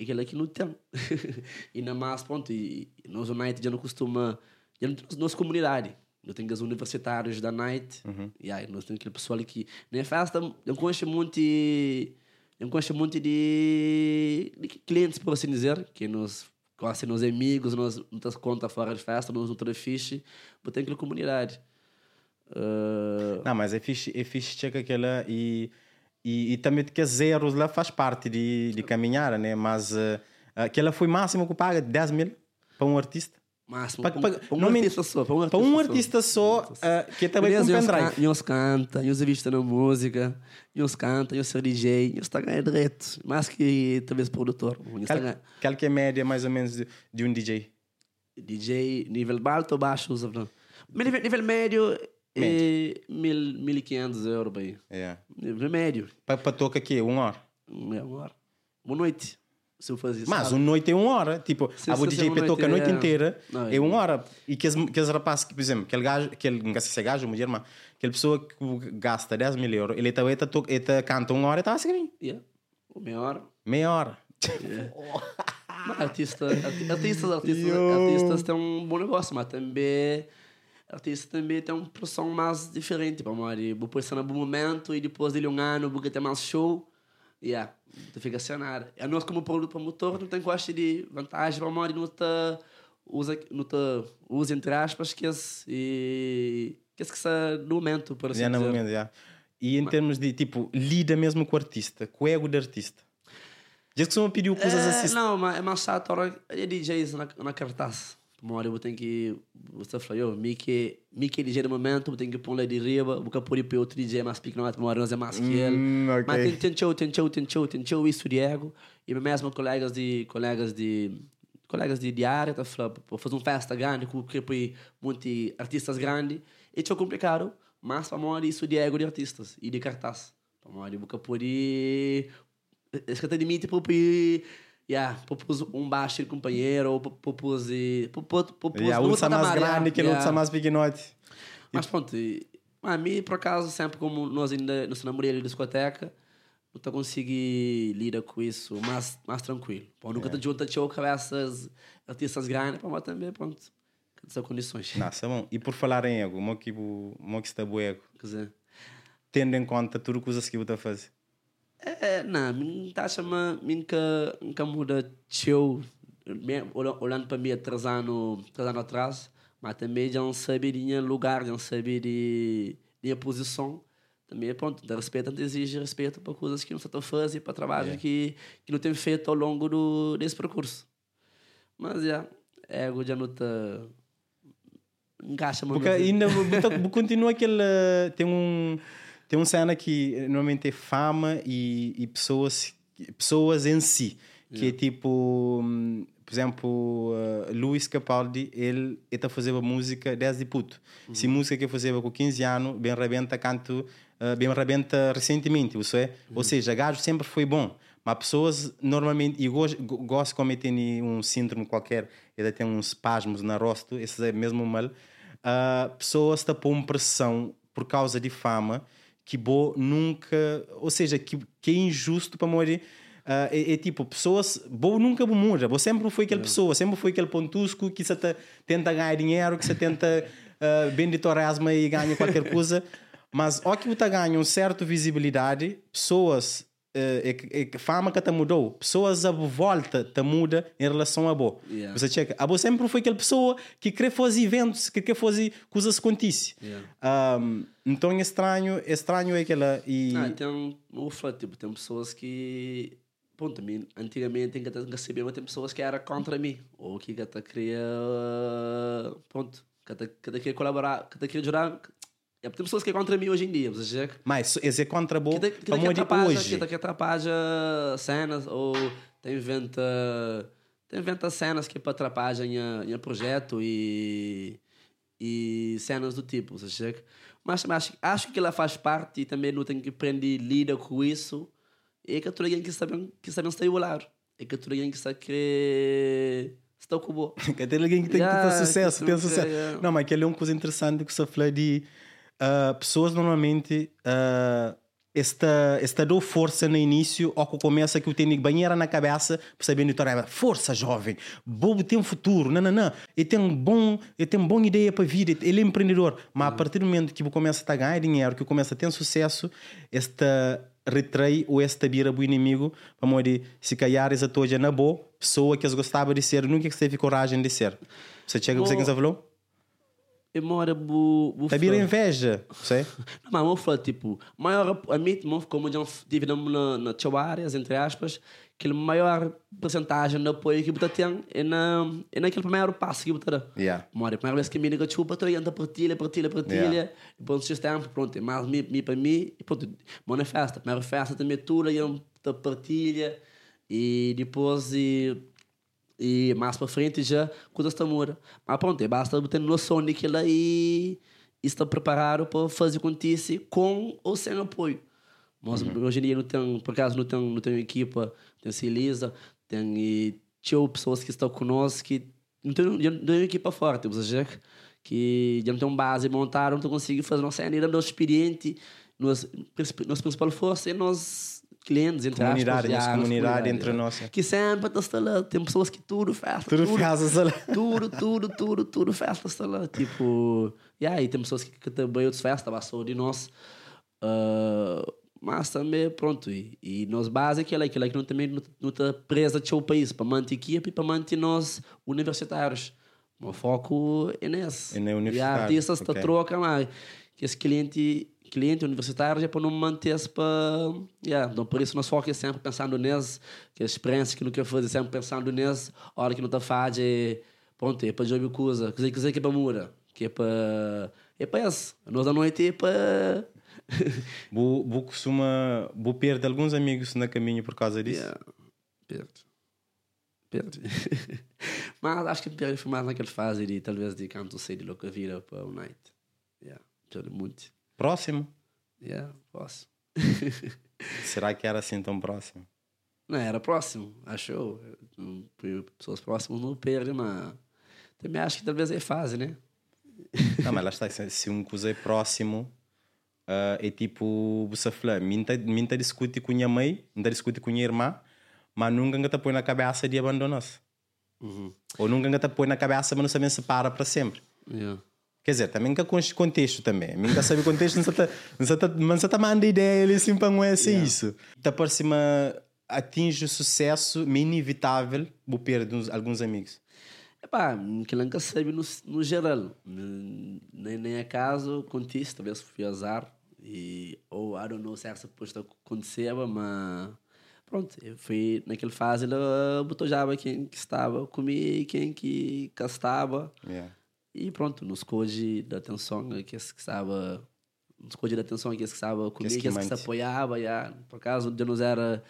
aquilo é que não tem. e na mais ponto, e, e nós United já não costuma, já não temos nossa comunidade. Nós temos os universitários da Night, e aí nós temos aquele pessoal que na festa eu conheço muito eu gosto muito de, de clientes, por assim dizer, que nos gostam, nos amigos, nos muitas contas fora de festa, nos outros fixe, mas tem aquela comunidade. Uh, Não, mas é fixe, é fixe checa aquela e, e, e também que zeros lá faz parte de, de caminhar, né? Mas uh, aquela foi máximo que paga 10 mil para um artista. máximo, Pa- para, pa- para um não artista só. Para um artista, Para um artista só, uh, que também com Beleza, uns, pendrive. e uns canta, e uns vista na música, e uns canta, e uns ser DJ, e uns tá ganhando direito, mais que talvez produtor. Qual, qual que é a média mais ou menos de, de um DJ? DJ nível alto ou baixo, nível, nível médio, é mil, 1.500 euros, bem. É. Nível médio. Para, para tocar aqui, uma hora. Meia hora. Boa noite. Se eu fazer Mas uma noite é uma hora. Tipo, Sim, a DJ uma para toca a noite é- inteira Não, é é- uma hora. E que aqueles rapazes, que, por exemplo, aquele gajo, aquele, não sei se é gajo mulher, mas aquela pessoa que gasta 10 mil euros, ele também tá, toca- ele tá, canta uma hora e está a seguir. Yeah. Meia hora. Meia hora. Mas artista, arti- artistas, artistas, Yo. artistas têm um bom negócio, mas também artista também tem uma produção mais diferente. Para mim, vou pensar no bom momento e depois de um ano vou ter mais show. Yeah, tu fica nada. E nós como produto promotor não tem gosto de vantagem para mim, não tá usa, não tá usa entre aspas que esse e que esse que está no momento, por assim Já no dizer. momento, já. E em termos de, tipo, lida mesmo com o artista, com o ego do artista. Diz que só me pediu coisas É, assim. não, mas é mais chato é DJs na, na cartaz. Uma hora eu tenho que. Você falou, eu, Mickey, Mickey DJ no momento, eu tenho que pôr lá de riba, vou pôr para outro DJ mais pequeno, uma hora nós é mais que ele. Hum. Mas tem, tem show, tem show, tem show, tem show, isso de ego. E mesmo colegas de. colegas de. colegas de, área, tá falando, para fazer uma festa grande, com que põe muitos artistas grandes, e é complicado, mas para mim isso de ego de artistas e de cartaz. Para eu vou pôr esse que de mim, tipo, para Yeah, propus um baixo de companheiro, ou propus E a no outra mais patamar, grande, yeah, aquele outro yeah. mais pequenote. Mas pronto, e, a mim, por acaso, sempre como nós ainda nos namoramos de discoteca, não tô conseguir lidar com isso mais, mais tranquilo. Pô, nunca te junta show com essas artistas grandes, para também, pronto, essas condições. Nossa, bom. E por falar em ego, mo que que está o ego, Quer dizer, tendo em conta tudo o que você está a é, não, me tá chamando, me nunca, nunca muda olha- olhando para mim há três anos, três anos atrás, mas também já não sabe de minha lugar, já não sabe de minha posição. Também, pronto, de respeito, não exige respeito para coisas que não estão fazendo, para trabalho Yeah. que, que não tem feito ao longo do, desse percurso. Mas, já, ego já não está... Encaixa, mano. Porque ainda continua aquele. Tem um. Tem um cena que normalmente é fama e, e pessoas, pessoas em si. Que é tipo. hum, Por exemplo, uh, Luís Capaldi, ele está a fazer a música desde puto. Se música que ele fazia com 15 anos, bem rebenta canto, uh, bem rebenta recentemente, isso é? Ou seja, gajo sempre foi bom. Mas pessoas normalmente, e gosto, gosto como tem um síndrome qualquer, ele tem uns espasmos na rosto, esse é mesmo mal. Uh, pessoas estão por pressão por causa de fama que bo nunca, ou seja, que, que é injusto para morrer. Uh, é, é tipo, pessoas, bo nunca muda, bo sempre foi aquela pessoa, sempre foi aquele pontusco que você tá- tenta ganhar dinheiro, que você tenta uh, vender torresma e ganha qualquer coisa, mas ao que você ganha uma certa visibilidade, pessoas é que, que fama que te mudou. Pessoas à volta te muda em relação a bo. Yeah. Você checa. A bo sempre foi aquela pessoa que quer fazer eventos, que quer fazer coisas que acontecem. Yeah. Um, então é estranho, é estranho aquela. E, Ah, tem, eu falo, tipo, tem pessoas que. Ponto, mim, antigamente que até saber, mas tem pessoas que eram contra mim. Ou que até queria. Ponto. Que até, que até queria colaborar, que até queria ajudar. É, tem pessoas que é contra mim hoje em dia, mas esse é contra bo. que que que atrapalha, hoje. que que atrapalha cenas ou tem inventa tem inventa cenas que atrapalham em projeto e e cenas do tipo. Mas, mas acho, que ela faz parte e também não tem que aprender lida com isso. É que tu alguém que sabe que sabe estar enrolar. É que tu alguém que sabe que está com. Que tem alguém que tem Yeah, que ter sucesso, que tem sucesso. yeah. Não, mas aquele é uma coisa interessante que você falou de ah, pessoas normalmente ah, esta, esta dor força no início ou que começa que o tem banheira na cabeça para saber então, força jovem, bobo tem um futuro, não, não, não, ele tem um bom, ele tem uma boa ideia para a vida, ele é empreendedor, mas a partir do momento que começa a ganhar dinheiro, que começa a ter sucesso, esta retrai ou esta bira o inimigo, vamos dizer, se calhar essa toja na boa, pessoa que eles gostavam de ser, nunca que teve coragem de ser. Você chega, você que falou? E mora bu bu bira inveja, você? Não, mas eu falo, tipo, maior, a mim, como já dividimos na, na teu áreas, entre aspas, que a maior porcentagem de apoio que você tem é, na, é naquele primeiro passo que você dá. Yeah. Mora, a primeira vez que me liga, chupa, tu anda partilha, partilha, partilha, Yeah. e depois de tempo, pronto, é mais mim, mim para mim, e pronto, mano, é festa, primeira festa também tudo, e partilha, e depois, e, e mais para frente já, coisas estão muda. Mas pronto, é basta ter noção daquilo e, e estar preparado para fazer acontecer com ou sem apoio. Mas hoje em dia não tem, por acaso não tem, não tem equipa, tem Celisa, tem e, tio, pessoas que estão conosco que não tem, não tem uma equipa forte, ou seja, que já não tem base montada, não tem conseguido fazer nossa ainda não experiente, nossa, nossa principal força é nós clientes, entre Comunidade, aspas, já, comunidade entre nós. Que sempre está lá, tem pessoas que tudo faz. Tudo faz lá. Tudo, tudo, tudo, tudo festa está lá. Tipo, e aí tem pessoas que, que também outras festas, passou de nós. Ah, mas também, pronto, e, e nós base aquilo, aquilo que não também não está presa seu país, para manter equipe e para manter nós universitários. O foco é nesse. É na E artistas ok. okay. trocam lá. Que esse cliente, cliente universitário é para não manter-se para... Yeah. Então, por isso, nós foco é sempre pensando nesse, que a experiência que não quer fazer, sempre pensando nesse. Hora que não está fazendo é... Pronto, é para jogar coisa. Quer dizer, que é para mura. Que é para... É para isso. Nós da noite é para... Bu, bu costuma, bu perde alguns amigos no caminho por causa disso. Yeah. Perde. Perde. Mas acho que perde foi mais naquela fase de, talvez, de canto sei de louca vira para o night. Yeah. Muito. Próximo? Yeah, posso. Será que era assim tão próximo? Não, era próximo, acho eu. Hum, Pessoas próximas não perdem, mas também acho que talvez é fase, né? Não, mas lá está. Se, se um coisa é próximo, ah, é tipo, você fala, minta, discute com minha mãe, minta discute com minha irmã, mas nunca te põe na cabeça de abandonar-se. Uhum. Ou nunca te põe na cabeça, mas não sabem separa para sempre. Yeah. Quer dizer, também que com contexto também. Nunca sabe o contexto, não se tá, manda ideia ali assim para não é assim isso. Tá por cima atinge o sucesso, mas inevitável, vou perder uns- alguns amigos. Epá, que nunca sabe no, no geral. Nem, nem acaso acontece, talvez foi azar. E, ou, I don't know se essa posta aconteceu, mas... Pronto, eu fui naquela fase, ela botou já quem que estava comigo, quem que estava. Yeah. E pronto, nos code da atenção, que esse que estava... Nos code da atenção, que esse que estava comigo, que que que se apoiava, já. Por acaso, já não era...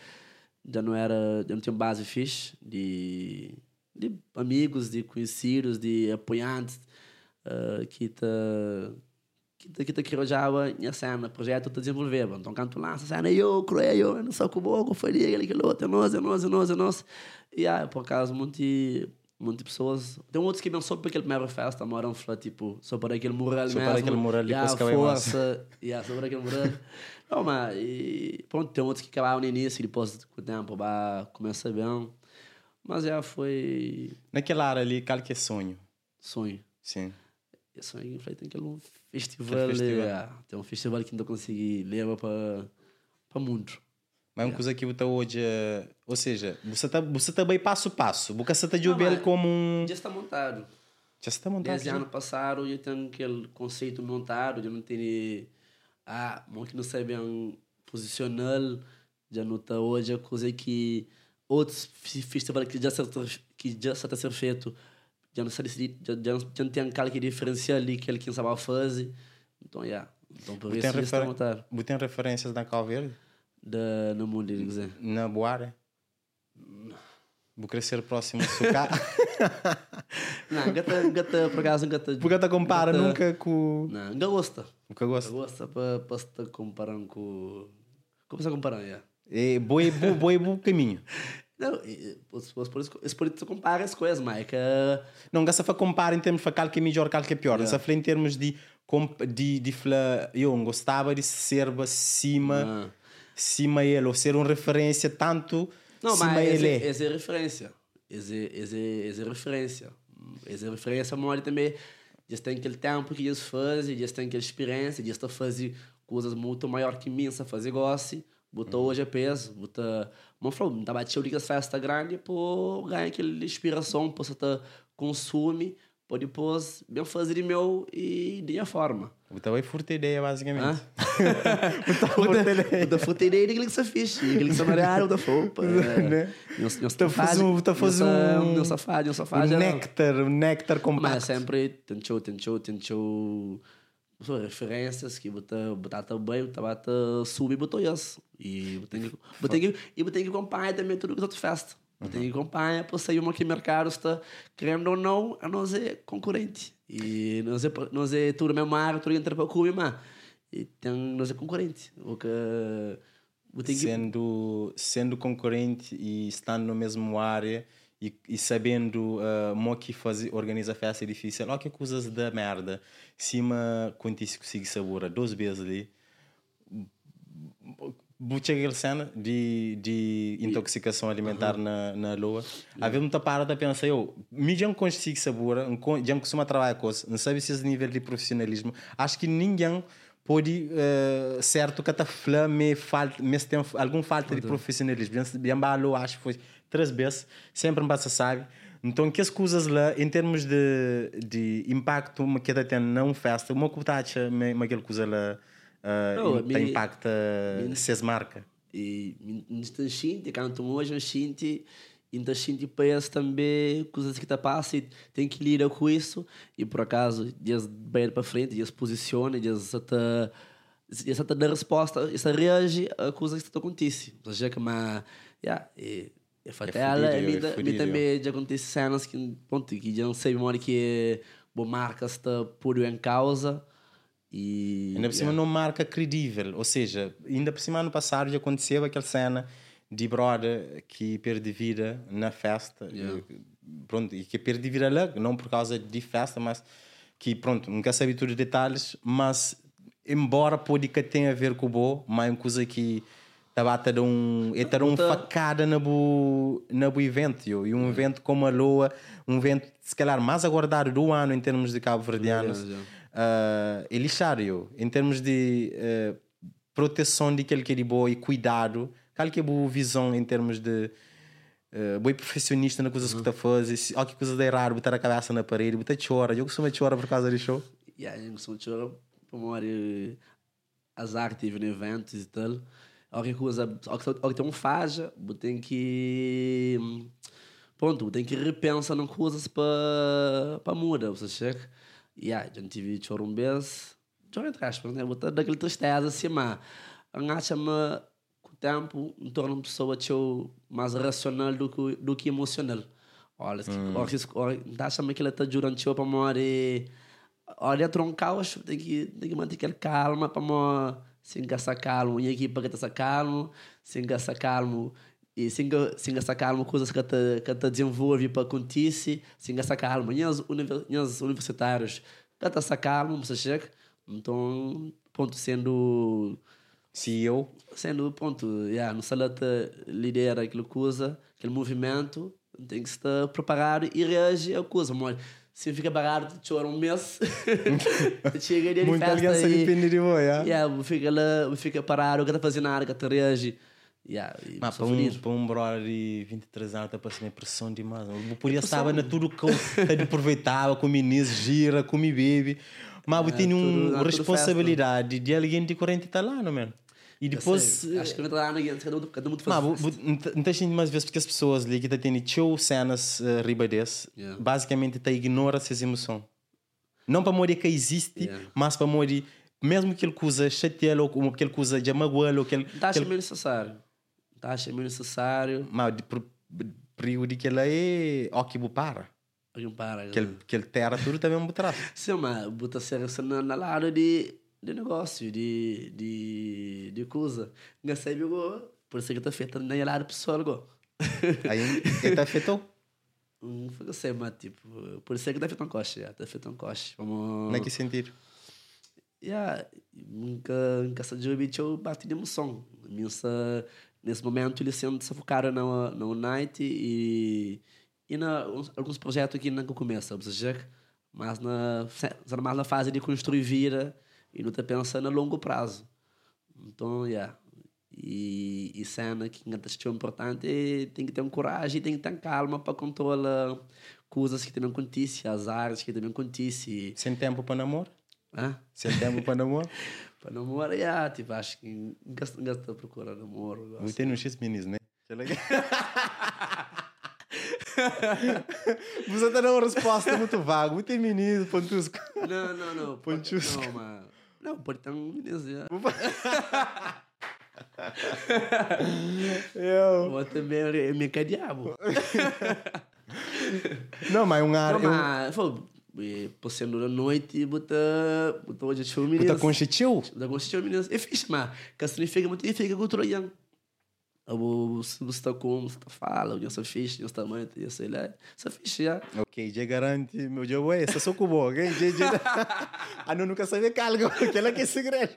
Já não era... Já não tinha base fixe de... De amigos, de conhecidos, de apoiantes ah, que te... Que te, que te criojava em cena, projeto te desenvolveva. Então, quando tu lança a cena, eu, creio, eu não sei como, eu faria aquele, aquele outro, é nós, é nós, é nós, é nós. E aí, por acaso, muitas muitas pessoas... Tem outros que pensam para aquele primeiro festa, moram falar, tipo, só para aquele mural Só mesmo. para aquele mural, e depois vai mais. força, e a sobre aquele mural. Não, mas, e, pronto, tem outros que acabaram no início, e depois, com o tempo, começa bem. Mas já foi Naquela área ali, qual que é sonho? sonho. Sim. Eu sonho em frente aquele festival. Aquele festival. é, tem um festival que ainda consegui levar para para o mundo. Mas é uma coisa que você hoje. eh, Ou seja, você tá, você também passo a passo. Você está de mas- como um. Já está montado. Já está montado. Desde ano passado eu tenho aquele conceito montado, já não tenho ah, muito não sei bem posicional, já não está hoje a coisa que outros festivais que já está que já está a ser feito, já não se já, já, já não tem aquele que diferencial ali que ele quem sabe fazer. Então, já. Então, por isso já está montado. você tem referências na Calverde? Da, no mundo, quer dizer. Na Boara? Vou crescer próximo do Sucá. Não, gata, gata, por acaso, gata. Porque te compara gata- nunca com. Não, não gosta. Não gosto. gosta para para se comparar com. Como se comparar, já? É boi, boi, boi, boi caminho. Não, e- e- por, isso- isso por isso compara as coisas, mas é que... Não gasta para comparar em termos de qual que é melhor, qual que é pior. Yeah. Não se fala em termos de. de, de fala, eu gostava de ser acima, Ah. Cima ele, ou ser uma referência tanto Não, cima mas ele essa, é. é referência. Essa, essa é referência. Essa referência mora também. Já tem aquele tempo que eles fazem, já tem aquela experiência, já está fazendo coisas muito maior que mim, fazer gosto. Botou hoje a peso, botou... Mas falou, tá bateu liga festa grande, pô, ganha aquela inspiração, pô, você tá consome, pô, depois bem fazer meu e de minha forma. Então vai furta ideia, basicamente. O da fruteira é aquilo que você fez. Aquilo que você marearam da fopa. Né? Tá faz um- tá faz um- Meu safado, meu O safado. não. néctar, o néctar Mas compacto. sempre tentou, tentou, tentou. Referências que botar botar também, botar botar subir e botou isso. E eu tenho que eu e eu tenho que acompanhar também tudo que outras festas. Que acompanhar para sair uma que o mercado está querendo ou não, a nós é concorrente. E nós é nós é tudo mesmo área, tudo entra para comer, mas e tem nós é concorrente. O que tenho que sendo, sendo concorrente e estando no mesmo área e, e sabendo uh, mo que fazer, organiza festa é difícil. Olha que coisas da merda. Cima, quando isso consigo sabor, 12 vezes ali. Aquela cena de, de intoxicação alimentar na, na lua. Havia muita parada a pensar, eu, me já consigo sabor, já costuma trabalhar com isso, não sabe se esse nível de profissionalismo. Acho que ninguém pode, uh, certo, que está me falta, me tem algum falta de profissionalismo. Bem, bem, acho que foi três vezes, sempre me passa, sabe? Então, que as coisas lá, em termos de, de impacto, uma que tem não festa, uma que está a aquela coisa lá, uh, a tem mim- impacto se marca. E nesta gente, canto hoje, a gente, ainda gente pensa também coisas que está passando, e tem que lidar com isso. E por acaso, dias bem para frente, dias posiciona, dias está dias está dar resposta, isso reage a coisas que está acontecendo. Ou seja, que mas, yeah, e, é é, é me, me fudido. também já acontece cenas que, ponto, que já não sei memória que boa marca está por em causa. E, Ainda por cima não marca credível. Ou seja, ainda por cima ano passado já aconteceu aquela cena de brother que perde vida na festa. Yeah. E, pronto, e que perde vida lá, não por causa de festa, mas que pronto, nunca sabe todos os detalhes, mas embora pode que tenha a ver com o bo, mas é uma coisa que estava a dar um, é dar um Tá. facada na bu, na bu evento, e um evento como a Loa, um evento se calhar mais aguardado do ano em termos de cabo-verdianos. Yeah, Uh, é lixário em termos de uh, proteção de aquele que é boa e cuidado, qual que é boa visão em termos de uh, boi profissionista na coisas que está a fazer, se que coisa de errado, botar a cabeça na parede, botar chora, eu costumo chorar por causa de show. Aí, eu sou tio, como era as artes em eventos e tal. Alguém coisa, alguém tem um faja, tem que pronto, tem que repensar nas coisas para para mudar, você chega. Aí, já tive choro um vez, choro entre aspas, né? Botar daquele tristeza assim, mas acha-me com o tempo, me torna uma pessoa mais racional do que, do que emocional. Olha, olha, acha-me que ela está durante para morrer. Olha troncal tem que tem que manter aquele calma para mo sem gastar calmo e aqui para que tá calmo. Sem gastar calmo e sem ga- sem gastar calmo coisas que tá que tá desenvolve para acontecer os univer- e os universitários que tá calmo você chega. Então ponto sendo Se eu, sendo ponto yeah, no salata lidera aquela coisa aquele movimento tem que estar preparado e reagir a coisa mas se fica parado chora um mês chega dia de muita festa aliança e depende de yeah? yeah, fica lá fica parado que tá fazendo nada que tá reage Yeah, Mas para um, para um brother de 23 anos está passando pressão demais. Eu podia estar na tudo que eu aproveitava, com meninos, gira, com me bebe. Mas eu tenho tudo- uma é responsabilidade de alguém de 40 tá lá, não, mano. E depois. Acho que cada um, cada um Mas faz. bu- não tá- sentindo mais vezes porque as pessoas ali que tendo tchau cenas uh, riba desse, basicamente está ignora essas emoções. Não para morrer que existe, mas para morrer, mesmo que ele coisa chateá-lo, ou que ele coisa de magoá-lo, que ele. Achando meio necessário. Achando meio necessário. Mas por período que ele é. Ó, que bu para. Alguém para. Que ele, que ele terra tudo também um trás. Sim, mas bota ser na, na lado de, de negócio, de, de, de coisa. Não sei, por isso que está feito na lado pessoal, go. Aí, ele tá afetou. Não foi que mas tipo, por isso que está feito um coche, já. Está feito um coche. Vamos. Não é que sentido. Yeah, nunca, nunca se jogo eu bati de emoção. Nessa, nesse momento ele sendo sufocado na, na Unite e, e na, uns- alguns projetos que não começam, ou seja, mas na, se- mais na fase de construir vida e não está pensando a longo prazo. Então, yeah. E, e cena que ainda é importante tem que ter um coragem, tem que ter calma para controlar coisas que também acontecem, as áreas que também acontecem. Sem tempo para namoro? Hã? Sem tempo para namoro? Para namoro, yeah, tipo, acho que gasta, gasta procura namoro. Eu gosto. tenho um X meninos, né? Você tá dando uma resposta muito vaga. Muito menino, pontusco. Não, não, não. Ponchusco. Não, mas... Não, pode ter um já. Eu. Vou também é me diabo. Não, mas um ar. Não, Eu, mas... Pô, por ser na noite, bota... Bota hoje Puta menino. com chitiu? Da gostinho menino. É fixe, mas... Que significa muito, cultura yang. Abo, se você está como, você está fala, eu sou fixe, eu sou mãe, eu sei lá. Isso é fixe, já. Ok, já garante. Meu dia, ué, essa sou com boa, ok? Já, já. Ah, não, nunca sabia calgo. Aquela que é segredo.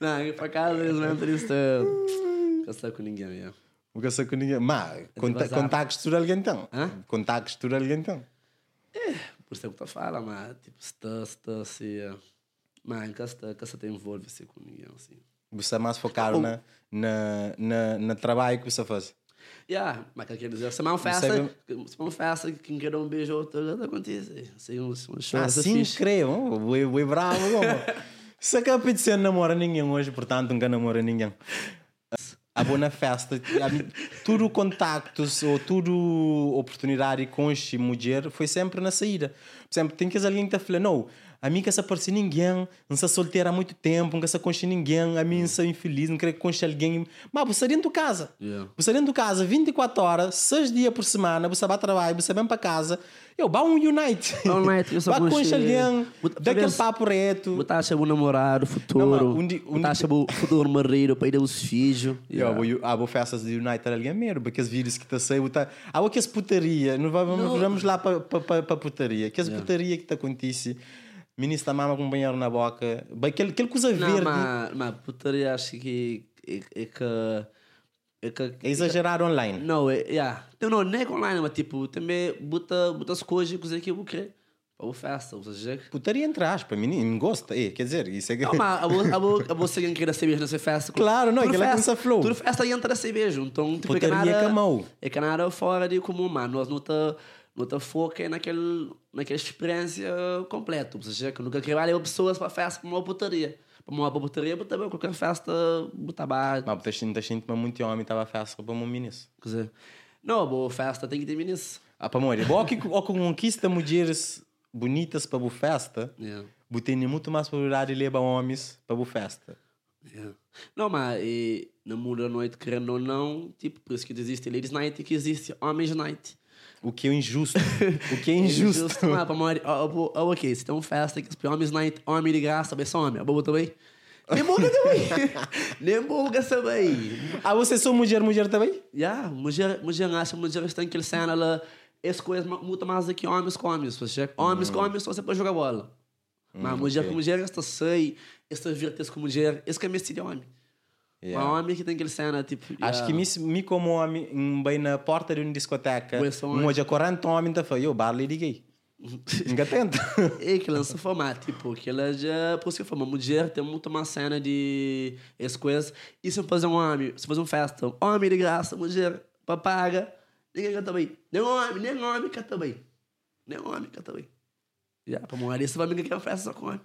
Não, eu para casa, eles. Não estou com ninguém, mesmo. Nunca sei com ninguém. Mas, conta, vazar. contactos tu alguém então? Hã? Contactos tu alguém então? Por isso é que eu falo, mas tipo, se está, se está assim. eh, Mas nunca se nunca se envolve assim com ninguém, assim. Você é mais focado na, na, na, na trabalho que você faz. Yeah, mas quer dizer, se é uma festa, se é uma festa que quem quer um beijo outro, já acontece. Assim, um, um show, Ah, é sim, fixe. creio. O é bravo. Se a competição não namora ninguém hoje, portanto, nunca namora ninguém. A boa na festa, tudo contactos ou tudo oportunidade com este mulher foi sempre na saída. Por exemplo, tem que alguém que falando, não, a mim que se aparecer ninguém, não sou solteira há muito tempo, não se conhecer ninguém, a mim não sou infeliz, não quero que alguém. Mas você dentro de casa. Yeah. Você dentro de casa, 24 horas, 6 dias por semana, você vai trabalhar, você vem para casa. Eu, vá um Unite. Vá um Unite, eu só com conhecer- alguém, dá aquele papo reto. Botar a o namorado, futuro. Mas um Botar o futuro marido, para ir os filhos. Yeah. Eu, há boas festas de United ali é mesmo, porque os vídeos que está saindo, tá, há o que as putaria, não vamos, lá para pa, pa, pa putaria, que as Yeah. putaria que te acontece, ministro da mama com banheiro na boca, aquele, aquele coisa Não, verde, mas, mas putaria acho que é, é que. É que é exagerar online. Não, é, yeah. Então, não, não é online, mas tipo, também bota, bota as coisas coisas que eu quero. Para a festa, ou seja. Putaria entre aspas, menino, gosta, é, quer dizer, isso é que... Não, mas a vo- a vo- a você que quer cerveja nessa festa. Claro, não, aquela festa- coisa flow. Tudo festa entra cerveja. Então, tipo, Putaria é a mão. É que nada fora de comum, mas nós não tá, não tá foca naquele, naquela experiência completa. Ou seja, que nunca queria levar pessoas para festa para uma putaria. Para uma putaria, botar bem, qualquer festa, botar bar. Mas está sentindo, mas muito homem estava a festa para um ministro. Quer dizer, não, boa festa tem que ter ministro. Ah, para morrer, ou que conquista mulheres bonitas para a festa, Yeah. botei muito mais probabilidade de levar homens para a festa. Yeah. Não, mas e, mundo da noite, querendo ou não, tipo, por isso que existe Ladies Night e que existe Homens Night. O que é injusto. o que é injusto. Mas, ó, ó, ó, ok, se tem uma festa que é Homens Night, homem de graça, vai só homem, a boba também. Nem boga também. Nem boga também. ah, você sou mulher, mulher também? Yeah, mulher, mulher acha, mulher tem aquele cena, ela escolhe muito mais do que homens com homens. Você, homens com homens só você pode jogar bola. Mas mulher ok. com mulher, esta sei, esta virtes com mulher, esse que é mestre de homem. Yeah. Mas homem que tem aquele cena, tipo... Acho yeah. que me, me como homem, um, bem na porta de uma discoteca, um hoje a 40 homens, tá falando, eu barley de gay. Ainda tenta. É que lança formato, tipo, que ela já. Por isso que uma mulher tem muito uma cena de. As coisas. E se eu fazer um homem, se fazer um festa, homem de graça, mulher, papaga, ninguém canta bem. Nem homem, nem homem canta bem. Nem homem canta bem. Já, para morrer, você vai me quer festa só com homem.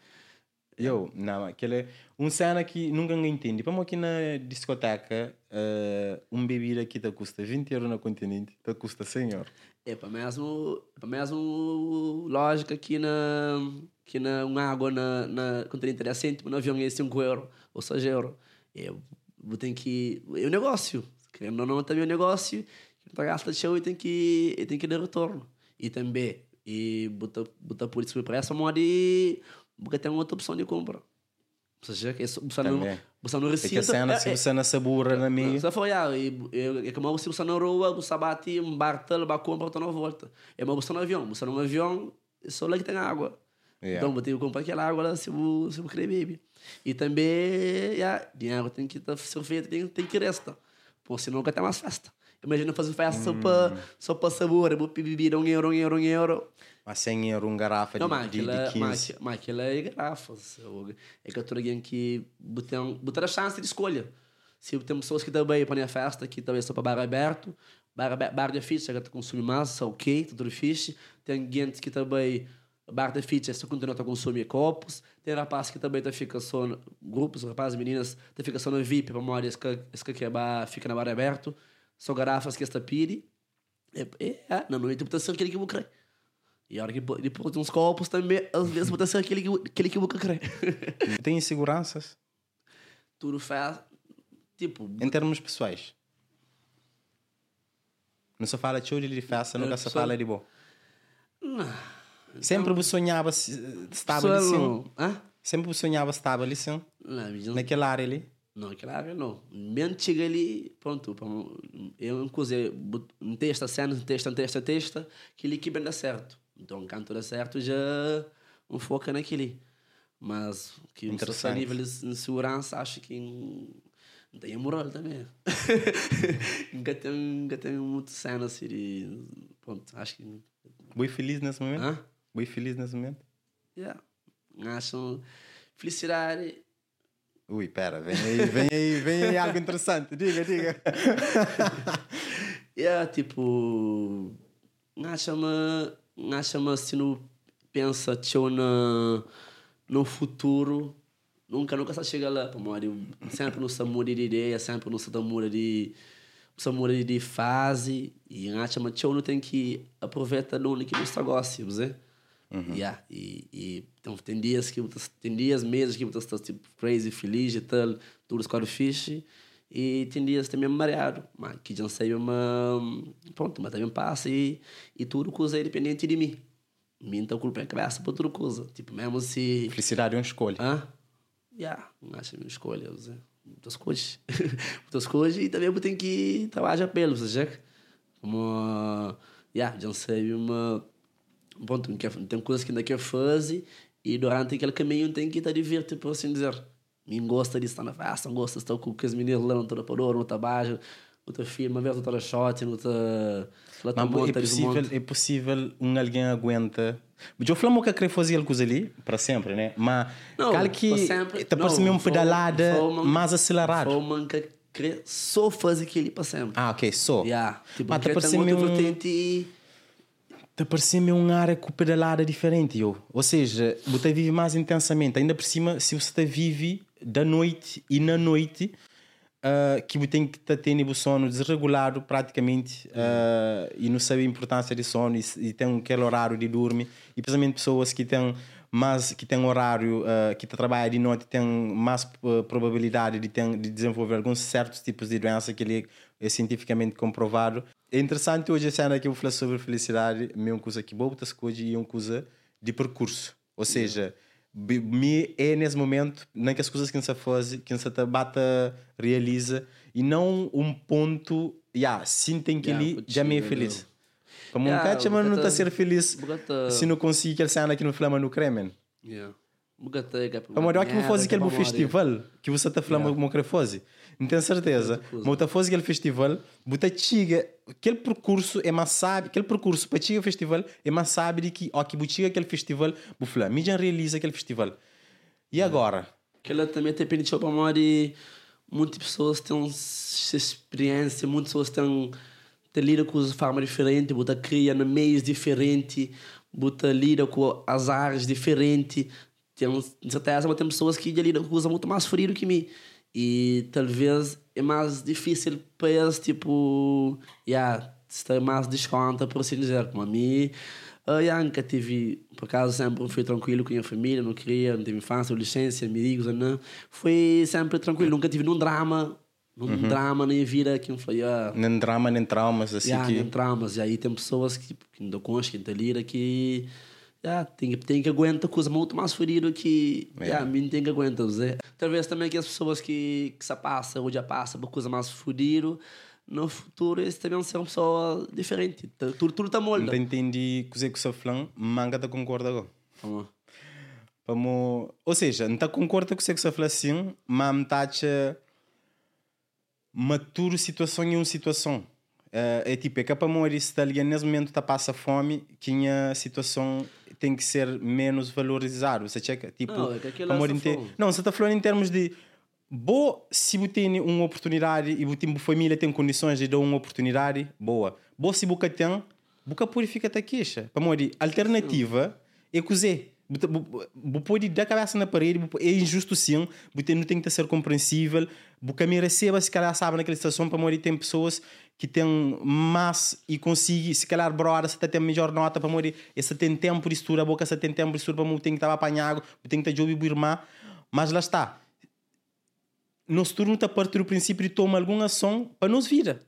Eu, não, aquele um cena que nunca entende. Para aqui na discoteca, uh, um bebida aqui te custa 20 euros no continente, te custa 100 euros. É para mesmo, para mesmo lógica aqui na que na uma água na na continente é cêntimo, no avião é 5 euros ou 6 euros. Eu vou ter que é um negócio. Querendo ou não, também é um negócio. Que gasta de show e tem que tem que dar retorno. E também e botar botar por isso para essa moda porque tem outra opção de compra. Ou seja, que você não, você não recita. É que a cena, se você não sabura na minha... Você foi, ah, é como se você não rua, você bate um bartel, vai compra, você não volta. É mas você no avião, você no avião, só lá que tem água. Yeah. Então, você tem que comprar aquela água lá se você querer beber. E também, yeah, dinheiro tem que estar feito, tem, tem que restar. Porque senão vai ter mais festa. Imagina fazer festa hum. só para só para sabor, beber um euro, um euro, um euro. Mas 100 euros uma garrafa não, de, mas de, aquilo, de 15. Mas, mas aquilo é garrafas. É que eu alguém que botar, botar a chance de escolha. Se tem pessoas que também para a festa, que também só para bar aberto, bar, bar de ficha, que consome massa, ok, tudo fixe. Tem gente que também, bar de ficha, só continua a consumir copos. Tem rapaz que também tá fica só, grupos, rapazes, meninas, tá fica só no VIP, para morar, que, que é fica na bar aberto. São garrafas que esta pire. É, é, é, na noite, botar aquele que eu vou crer. E a hora que depois uns copos também, às vezes ser aquele que, aquele que eu vou querer. Tem inseguranças? Tudo faz. Tipo. Em termos pessoais. Não se fala de show de festa, nunca se fala de bom. Não. Sempre você sonhava estável assim? Sempre você sonhava estável assim? Não, Naquela área ali? Não, naquela área não. Bem chega ali, pronto. Eu, inclusive, um texto, cena, um texto, um texto, um texto, que ele que bem dá certo. Então, canto dá certo, já um foca naquele. Mas que a nível de segurança, acho que não tem moral também. nunca tem, nunca tem muito cena assim de. Pronto, acho que. Boi feliz nesse momento? Hã? Boi feliz nesse momento? Yeah. Acho felicidade. Ui, pera, vem aí, vem aí, vem aí algo interessante. Diga, diga. yeah, tipo. Acho-me acha se não pensa tio no, no futuro nunca nunca se chega lá para sempre no muda de ideia sempre no se muda de se muda de fase e acha mas tio não tem que aproveitar no que você gosta você Uhum. Yeah, e, e então, tem dias que tem dias meses que você está tipo crazy feliz e tal tudo escolhe fixe e tem dias também mareado mas que já sei uma pronto mas também passa e, e tudo coisa é dependente de mim. Mim então culpa é graça para outra coisa. Tipo mesmo se felicidade é uma escolha. Ah yeah acho uma escolha muitas coisas. Muitas coisas e também eu tenho que trabalhar pelo você como yeah já sei uma pronto tem coisas que ainda quer fazer e durante aquele caminho tem que estar divertido por assim dizer mim gosta de estar na festa, gosta de estar com os meninos lá no Torapador, no trabalho, outra firma, vez outra shot, outra... Mas é possível, é possível um alguém aguenta... Eu falo que eu queria fazer coisa ali, para sempre, né? Mas, não, que está parecendo uma pedalada mais acelerada. Foi que queria só fazer aquilo para sempre. Ah, ok, só. Yeah. Tipo, Mas está parecendo um... Está parecendo um área com pedalada diferente, eu. Ou seja, você vive mais intensamente. Ainda por cima, se você vive da noite e na noite uh, que tem que ter o sono desregulado praticamente uh, e não sabe a importância de sono e, e, tem aquele horário de dormir. E principalmente pessoas que têm mais que têm horário uh, que trabalham de noite têm mais probabilidade de, ter, de desenvolver alguns certos tipos de doença que ele é cientificamente comprovado. É interessante hoje a cena que eu vou falar sobre felicidade é uma coisa que boa coisas e uma coisa de percurso. Ou seja me é nesse momento naquelas coisas que se faz que se bata realiza e não um ponto yeah, sintem que yeah, ele já me é feliz como yeah, um mas não está a ser feliz se não consegue aquele cena que não flama no cremen yeah. Buga tega. Amor, olha que vou fazer aquele festival que você está falando yeah. que fazer. Não tenho certeza. Fazer aquele festival, chega, aquele percurso é mais sabe, aquele percurso para chegar ao festival é mais sabe de que, ó, que chega aquele festival, me já realiza aquele festival. E agora? Aquela também te permitiu para de muitas pessoas têm experiência, muitas pessoas têm te lida com as formas diferentes, você cria no meios diferentes, você lida com as áreas diferentes, tem, certeza, mas tem pessoas que lidam com coisa muito mais frio que mim. E talvez é mais difícil para eles, tipo, yeah, estar mais desconta, por assim dizer. Como a mim, eu nunca tive, por acaso, sempre fui tranquilo com a minha família, não queria, não tive infância, adolescência, amigos, não. Foi sempre tranquilo, nunca tive nenhum drama, nenhum uhum. drama minha vida que não foi. Yeah, nem drama, nem traumas, assim yeah, que. Nem traumas, e aí tem pessoas que, que não que não lida, que Yeah, tem, tem que aguentar coisa muito mais ferido que yeah. Yeah, mim tem que aguentar. Né? Talvez também que as pessoas que, que se passam ou já passam por coisa mais ferido, no futuro eles também vão ser uma pessoa diferente. Tudo, tudo está molda. Não entendi o que você falou, manga tá concorda agora. Vamos. Ou seja, não está concorda com o que você falou assim, mas não está maturo situação em uma situação. Uh, é tipo, é que para morrer se ali nesse momento está passa fome, que a situação tem que ser menos valorizado. Você checa, tipo, não, é que amor não, você está falando em termos de boa se você tem uma oportunidade e você família tem condições de dar uma oportunidade, boa. Boa se você tem, você purifica a queixa. Para morrer, alternativa é cozer. Pode dar a cabeça na parede, é injusto sim, você não tem que ser compreensível, você me receba, se calhar sabe naquela situação, para morrer tem pessoas que tem mais e consigo, se calhar, broar, se tem melhor nota para morrer, esse tem tempo de estudar, a boca se tem tempo de estudar para tem que estar apanhado, tem que estar de irmã, mas lá está. Nosso turno a partir do princípio de tomar alguma ação para nos vir.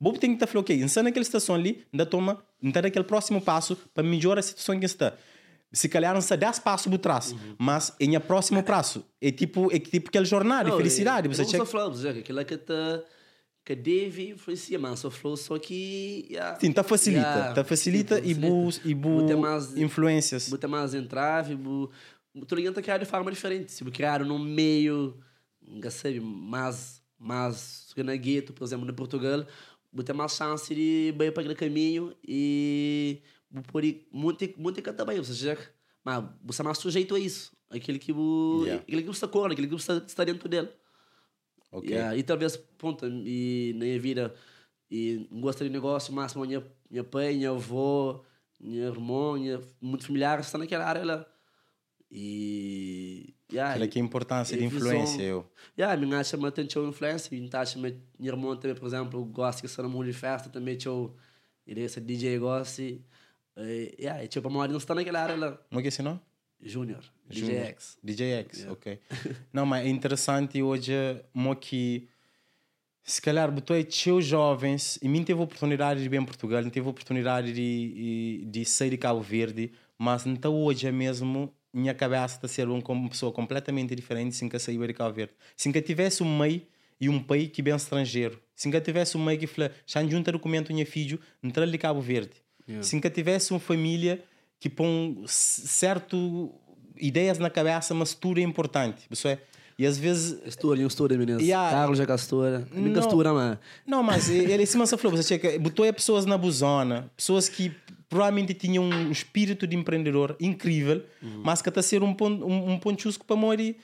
Bob tem que estar falando, ok, insana naquela situação ali, ainda toma, ainda aquele próximo passo para melhorar a situação que está. Se calhar não se 10 passos por trás, uhum. mas em a próximo prazo. É tipo, é tipo aquele jornada de felicidade. Você checa... falamos, aquilo é que está que deve influencia mais o flow, só que... Yeah, Sim, tá facilita. Yeah, tá facilita e bu, e bu mais, influências. Bota mais entrave, bu... Tu ligando criar de forma diferente. Se criar num meio, não sei, mais, mais na gueto, por exemplo, no Portugal, bota mais chance de ir para aquele caminho e por muito muito também, ou seja, mas você é mais sujeito a isso. Aquele que, yeah. aquele que você corre, aquele que você está dentro dele. Okay. Yeah, e talvez, pronto, e na minha vida, e gosto de negócio, máximo minha, minha pai, minha avó, minha irmã, minha, muito familiar, está naquela área lá. E. Yeah, Aquela que é a importância de influência, eu. Yeah, minha chama atenção influência, taxa, minha irmã também, por exemplo, gosta que está no mundo de festa, também, tio, ele é DJ, gosta. E, yeah, tipo, a maioria não está naquela área lá. Como é que é esse nome? Júnior. DJX. DJX, yeah. ok. Não, mas é interessante hoje, mo que se calhar botou aí seus jovens, e mim teve a oportunidade de ir em Portugal, teve a oportunidade de, de, de sair de Cabo Verde, mas então hoje é mesmo minha cabeça está a ser uma pessoa completamente diferente sem que eu sair de Cabo Verde. Sem que eu tivesse um meio e um país que bem estrangeiro. Sem que eu tivesse um meio que fala, já junta documento minha filho, entrar de Cabo Verde. Yeah. Que eu tivesse uma família que põe certo ideias na cabeça, mas tudo é importante. Isso é. E às vezes. História, história, meninas. Yeah. Carlos é castora. Não castura, mas. Não, mas ele cima só falou, você chega, botou aí pessoas na buzona, pessoas que provavelmente tinham um espírito de empreendedor incrível, uhum. mas que está a ser um ponto, um, um ponto chusco para morrer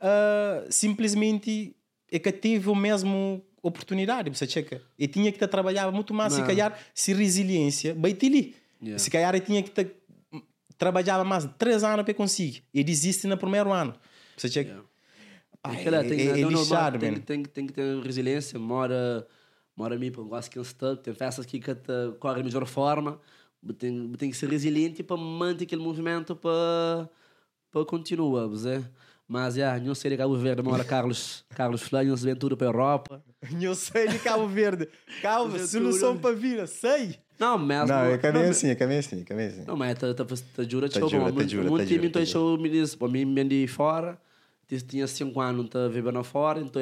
uh, simplesmente é que teve o mesmo oportunidade, você checa. E tinha que trabalhar muito mais, Não. se calhar, se resiliência, baita ali. Yeah. Se calhar tinha que estar trabalhava mais três anos para conseguir e desiste no primeiro ano. Você chega. Yeah. Ai, é, tem, é, lixado, tem, tem, tem, que ter resiliência, mora, mora mim, eu gosto que stuck, tem festas que correm de melhor forma, tem, tem que ser resiliente para manter aquele movimento para para continuar, você. Mas, já, não sei de Cabo Verde, mora Carlos, Carlos Flanhos, vem tudo para a Europa. Não sei de Cabo Verde. Calma, solução para vir, sei. Não, mas... Não, é caminho assim, é caminho assim, é caminho assim. Não, mas tá, tá, tá jura, tá jura, tá jura, Muito time, então, eu me disse, para mim, vem de fora, tinha cinco anos, tá vivendo fora, então,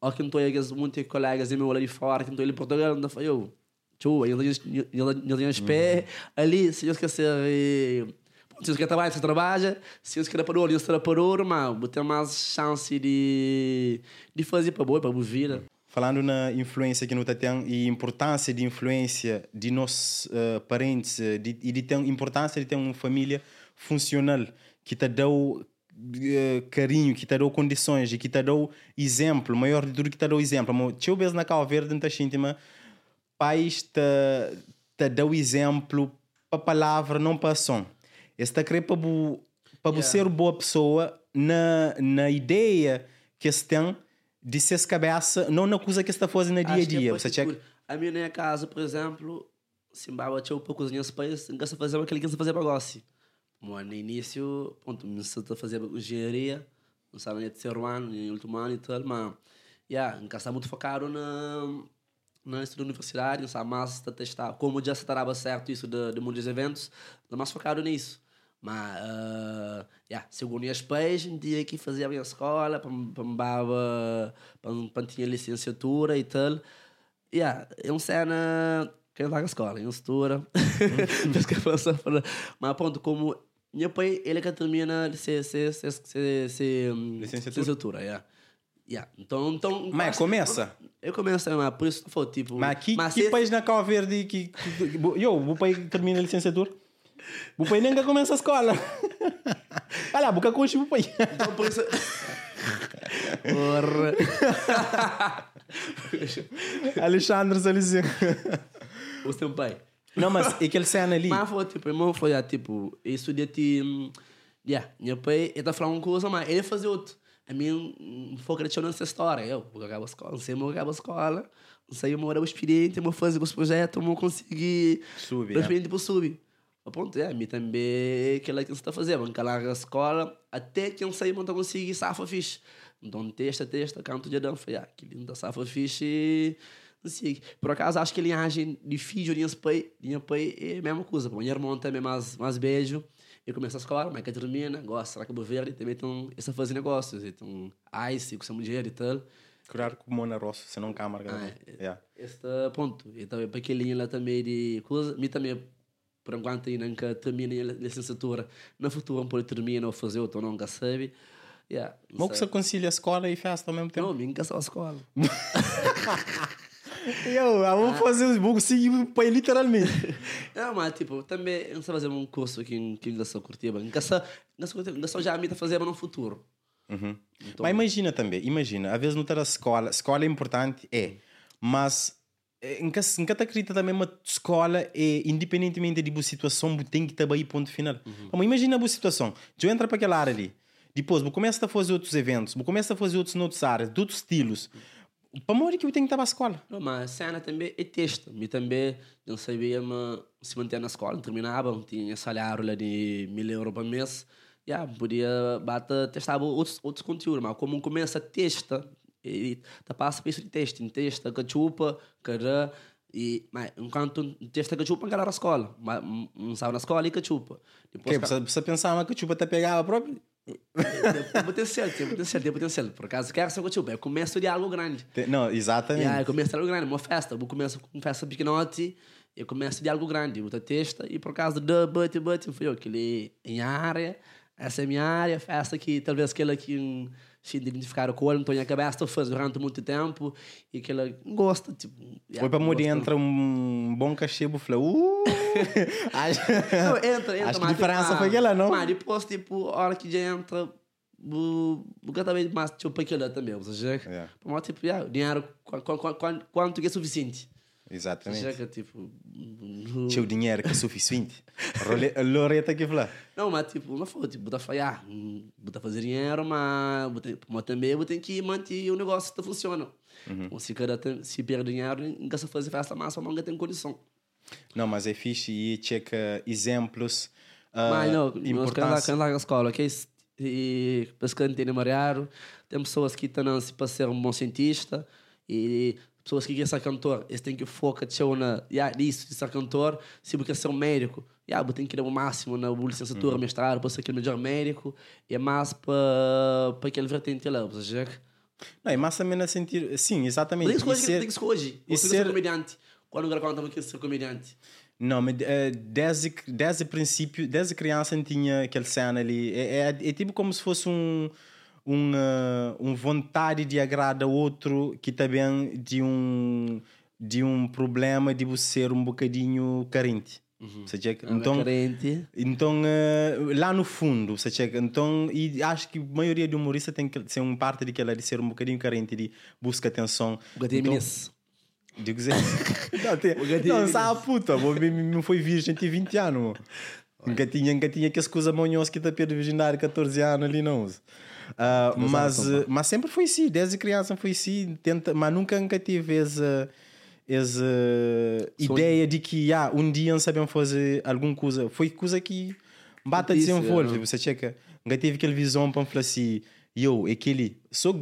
ó, que então, eu muitos colegas meu lá de fora, que então, ele em Portugal, então, foi eu, tio, ele tinha os pés ali, se eu esquecer, Se você quer trabalhar, você trabalha. Se você quer você para ouro, mas tem mais chance de, de fazer para boa, para boa vida. Falando na influência que nós temos e importância de influência de nossos uh, parentes uh, de, e de ter importância de ter uma família funcional que te dá uh, carinho, que te dá condições e que te dá exemplo, maior de tudo que te dá exemplo. Se eu vejo na Cabo Verde, não íntima, pais te, te dá o exemplo para palavra, não para ação. Esse está querer para para yeah. ser boa pessoa na, na ideia que se tem de ser cabeça, não na coisa que está fazendo no dia a dia. Você checa... A minha casa, por exemplo, se embaba tinha um pouco cozinhar os pais, não fazer aquele que fazer negócio. Mas no início, pronto, me a fazer engenharia, não sabe nem terceiro ano, nem último ano e tal, mas, yeah, em casa muito focado na, na estudo universidade, não sabe mais testar, como já se estava certo isso de, de mundo dos eventos, não mais focado nisso. Mas, uh, yeah, segundo as pais, um dia que fazia a minha escola, para para tinha licenciatura e tal. Yeah, é uma cena que eu na escola, em estudo. Mas pronto, como meu pai, ele que termina licenciatura. yeah. Yeah. Então, então, mas começa? Eu começo, mas por isso foi tipo. Mas que, mas que se... país na Cabo Verde que. eu, o pai termina a licenciatura? O pai nem começa a escola. Olha lá, boca o pai. Então por isso. Porra. Alexandre Salizinho. O seu pai. Não, mas é aquele cena ali. Mas foi tipo, irmão foi ah, tipo, isso de ti. Yeah, meu pai, ele tá falando uma coisa, mas ele fazia outro. A mim, foi acreditando nessa história. Eu, vou acabar a escola, não sei, vou acabar a escola. Não sei, eu moro experiente, vou fazer os projetos, vou conseguir. Subir. Experiente para subir. Pronto, é, a mim também, que ela que está fazendo, bancar lá a escola, até que eu saí, não conseguir safa fixe. Então, testa, testa, canto de Adão, foi, ah, que linda safa fixe, não sei. Por acaso, acho que ele age de filho, de pai, de pai é a mesma coisa. Meu irmão também mais, mais beijo. Eu começo a escola, mas que termina, gosta, que eu verde, também estão, essa fazer negócios, então, ice, com essa mulher e tal. Curar com Mona Rosso, senão câmara. Ah, é, yeah. Este ponto. E também para aquele lá também de coisa, me também por enquanto ainda nunca terminei a licenciatura. No futuro, por terminar ou fazer outro, nunca sabe. Yeah, Mas que você concilia a escola e festa ao mesmo tempo? Não, nunca só a escola. Eu, vamos ah. fazer os bugs seguir para literalmente. Não, mas tipo, também não sei fazer um curso aqui em que eu curtir, nunca só, nunca só já a mim fazer no futuro. Uhum. Então, mas imagina também, imagina, às vezes não ter a escola, escola é importante, é, mas em cada acredita também uma escola é independentemente de boa situação tem que estar aí ponto final. Uhum. Imagina a boa situação. Eu entro para aquela área ali depois vou começar a fazer outros eventos vou começar a fazer outros outras áreas de outros estilos para morrer que eu tenho que estar para a escola. Não, mas a cena também é texto me também não sabia mas se manter na escola terminava tinha salário lá de mil euros por mês. Yeah, podia bater testar outros, outros conteúdos mas como começa a testa e tá passa por isso de teste, em teste, cachupa, cara, e mas enquanto testa cachupa, não na escola, mas não sabe na escola e cachupa. Depois, que, você pensar uma cachupa te pegava próprio? Tem potencial, tem potencial, tem potencial. Por acaso, quero ser cachupa, eu começo de algo grande. Não, exatamente. Yeah, eu começo de algo grande, uma festa, eu começo com festa pequenote, eu começo de algo grande, eu testa, e por causa de but, but, fui eu, aquele em área, essa é a minha área, festa que talvez aquela que se identificaram com ele, então a cabeça faz durante muito tempo e que ela gosta. Tipo, Foi para morrer entra um bom cachebo, falou, uh! acho, não, entra, entra. Acho que a diferença tipo, foi aquela, não? Mas depois, tipo, a hora que já entra, o também mais tipo aquilo também, ou seja, yeah. para tipo, yeah, dinheiro, quanto, quanto, quanto é suficiente. Exatamente. Chega, tipo... Tinha o dinheiro que é suficiente. Loreta que fala. Não, mas tipo, não foi, tipo, botar falhar, botar fazer dinheiro, mas, mas também eu tenho que manter o negócio que funciona. Uhum. Então, se, cada, se perde dinheiro, não se fazer festa massa, não tem condição. Não, mas é fixe e checa exemplos. Uh, mas não, importância... nós lá na escola, que e para que entender mariado, tem pessoas que estão para ser um bom cientista e pessoas que querem ser cantor, eles têm que focar na yeah, isso, de ser cantor, se você quer ser um médico, yeah, você tem que ir ao máximo na licenciatura, uhum. mestrado, para ser aquele melhor médico, e é mais para, para aquele vertente lá, ou seja... Não, é mais também a sentir, sim, exatamente. Tem que escolher, tem que escolher, ou ser comediante, quando o cara conta que ser comediante. Não, mas eh, desde, desde princípio, desde criança tinha aquele cena ali. É, é, é tipo como se fosse um, um, uh, um vontade de agradar outro que também de um, de um problema de você ser um bocadinho carente. Checa? Então, Então, então uh, lá no fundo? Então, e acho que a maioria de humorista tem que ser um parte daquela de ser um bocadinho carente, de busca atenção. Gatinho Então, Digo dizer. não, tem, não, sabe a puta, me- não foi virgem, tem 20 anos. Nunca tinha, nunca tinha que as coisas manhosas que está perto de virgindade 14 anos ali, não. Ah, mas, eh, mas sempre foi assim, desde criança foi assim, tenta, mas nunca, nunca tive essa, essa ideia de que ah, um dia não sabemos fazer alguma coisa. Foi coisa que bata Isso, desenvolve. é. Você checa, nunca tive aquela visão para falar assim, eu, aquele, só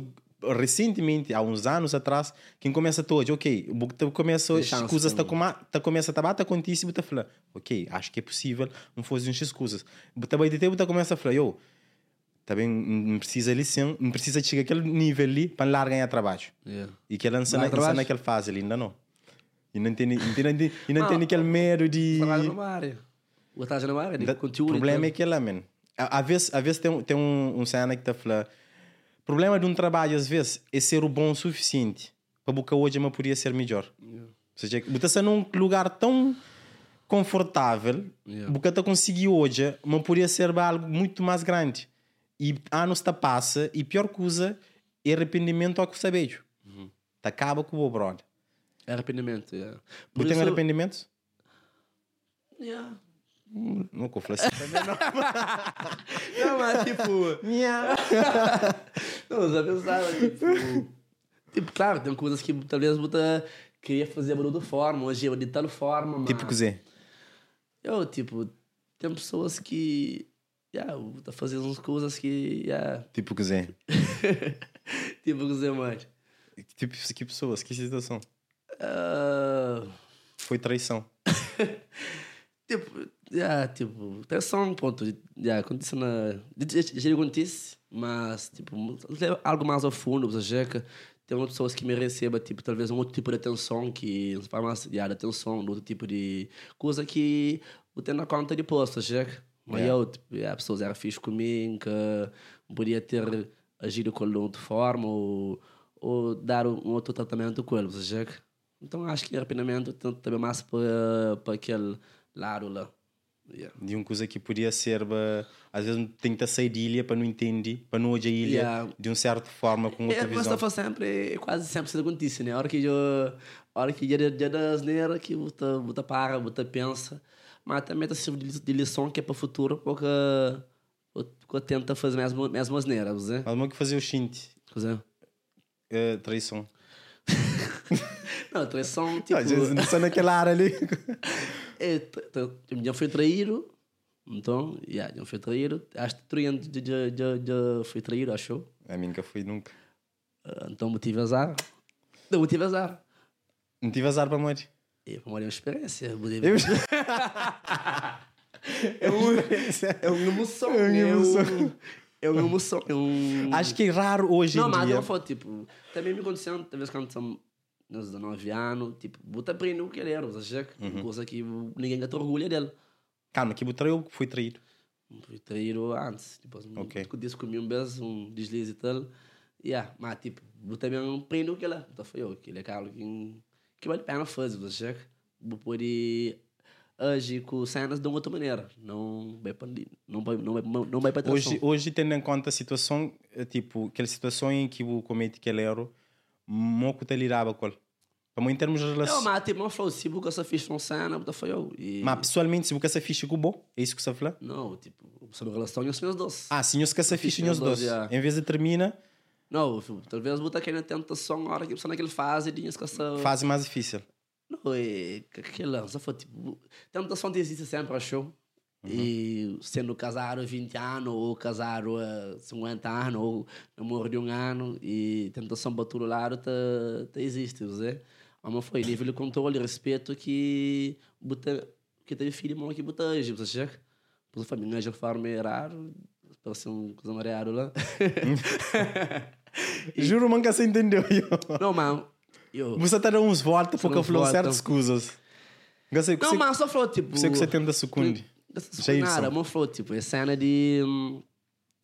recentemente, há uns anos atrás, quem começa todo, ok, o que começa Tem as chance coisas tá com tá começa a bater isso e você fala, ok, acho que é possível, não fazer umas coisas. Também de tempo você começa a falar, eu, também não precisa licença, não precisa chegar àquele nível ali para lá ganhar trabalho. Yeah. E que ela não trabalho? naquela fase ali, ainda não. E não tem, não tem, e não tem aquele medo de. Trabalho numa área. O estágio numa área, de O problema é que ela, man. À- Às vezes, às vezes tem, um- tem um, um cena que está falando. O problema de um trabalho, às vezes, é ser o bom o suficiente para boca hoje, mas podia ser melhor. Ou seja, você num lugar tão confortável, Yeah. boca está conseguir hoje, mas podia ser algo muito mais grande. E anos está passa, e pior coisa é arrependimento ao que você veio. Tá acaba com o. É arrependimento, yeah. Tu Por tem isso- arrependimentos? Yeah. Nunca falei assim. Não, mas tipo. Não, já pensava, tipo. tipo, claro, tem coisas que talvez você queria fazer de outra forma, hoje eu de tal forma, mas. tipo que Zé. Eu, tipo, tem pessoas que. Yeah, tá fazendo umas coisas que. Yeah, Tipo que Zé. tipo, dizer mais. Tipo, que pessoas, que situação? Ah, Foi traição. tipo, yeah, tipo, tem só um ponto. Yeah, acontece na. Já acontece, mas, tipo, algo mais ao fundo, você checa. Tem outras pessoas que me recebem, tipo, talvez um outro tipo de atenção, que não faz mais yeah, de atenção, outro tipo de coisa que eu tenho na conta depois, você checa. Mas Yeah. eu, tipo, yeah, pessoas eram fixe comigo, que podia ter agido com ele de outra forma, ou, ou dar um outro tratamento com ele, checa. Então acho que arrependimento também mais para para aquele lado lá. Yeah. De uma coisa que podia ser, ba- às vezes que sair de ilha para não entender, para não olhar a ilha Yeah. de uma certa forma, com outra É, mas visão. está sempre, é quase sempre se acontece, né? A hora que eu, a hora que já já das asneira que você para, você pensa, mas também tá serve de lição que é para o futuro, porque porque tenta fazer mesmo mesmo asneira, você? Mas que fazer o xinte, Você? é, traição. Não, traição, tipo, vezes, só naquela área ali. é, já foi traído, então, yeah, já foi traído, acho que traindo já, já, já, foi traído, achou? A mim nunca foi nunca. Ah, Então, motivo azar. Não, motivo azar. Não tive azar para morrer. É, para uma experiência. Eu... É, um, é uma emoção. É uma É, um, é uma emoção. É um... Acho que é raro hoje Não, em mas dia. eu falo, tipo, também me aconteceu, talvez quando estamos nos 19 anos, tipo, bota aprender o que ele era, você acha? Uhum. Coisa que ninguém tem orgulho dele. Calma, que botou eu fui traído. Fui traído antes, tipo, Ok. okay. disse comigo um beijo, um deslize e tal. Yeah, mas, tipo, eu também aprendo o que ele é. Então foi eu, que ele é cara que, que vale a pena fazer, você poder agir com cenas de uma outra maneira. Não vai para não vai, não vai, não vai para Hoje, hoje, tendo em conta a situação, é, tipo, aquela situação em que o comete que ele era, moco te lidava com ele. Para em termos de Não, relação. mas tipo, não falou, se você fez uma cena, então foi eu. E... Mas pessoalmente, se você fixe com bom, é isso que você fala? Não, tipo, sobre relação e os meus doces. Ah, sim, os que se fixe fixe os dois. dois. Em vez de termina, Não, talvez você queira tentação na hora que você naquele fase de escassar. fase mais difícil. Não, é que lança foi tipo. Tentação existe sempre, achou? E sendo casado 20 anos, ou casado a 50 anos, ou namoro de um ano, e tentação para todo lado tá, tá existe, você? Mas foi nível de controle e respeito que bota, que teve filho, mas que bota hoje, você chega? Pois a família já forma é raro, parece um coisa lá. Juro, nunca se entendeu. Não, mas eu. Você está dando uns voltas porque falou volta. certas coisas. Gastei, Não, mas só falou, tipo... Sei que você tem da Sucundi. Nada, mas falou, tipo, é cena de... hum,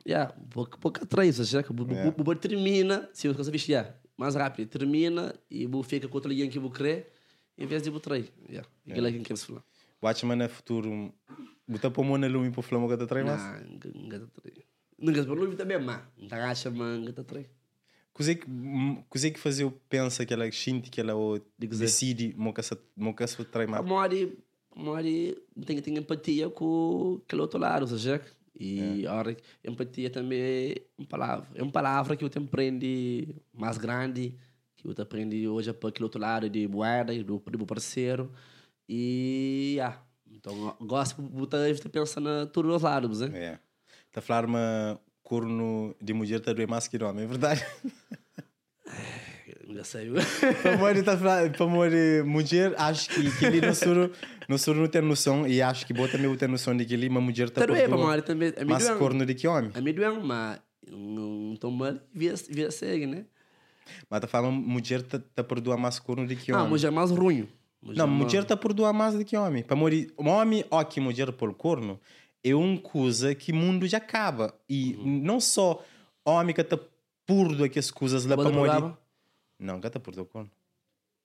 Yeah, pouco, pouco atrás, já que o Yeah. Bubu termina, se você vestir, yeah, mais rápido, termina e o fica com outro linha que eu querer, em vez de o trair. Yeah, aquilo é que quer se falar. Watchman no futuro. Botar para o na lume para o flama que está atrás, mas. Não, nunca te trair. Nunca se falou também, mas não tá acha, mas nunca te trair. Coisa que, coisa que fazer eu pensa que ela sente que ela dizer. decide moca se moca se trai A mais. Mori, Mori tem que ter empatia com aquele outro lado, ou seja, e a hora que- empatia também é uma palavra. É uma palavra que eu te aprende mais grande, que eu te aprende hoje para aquele outro lado de moeda, do, do parceiro. E, ah, então, gosto de botar de pensar na todos os lados, né? É. Tá a falar uma corno de mulher tá doer mais que homem, é verdade? Já sei. para morrer tá a para morrer mulher, acho que ele não soro, não soro não tem noção e acho que bota também tem noção de que ele uma mulher tá Também, para também. É mais corno de que homem. É meio mas não estou mal, via, via segue, né? Mas tá falando mulher tá, tá perdoa mais corno de que Não, homem. mas é mais ruim. Não, mulher tá perdoa mais do que homem. Para morrer, homem, ó que mulher por corno, é uma coisa que o mundo já acaba. E não só homem que tá purdo aquelas coisas lá para morrer. Não, gata purdo corno.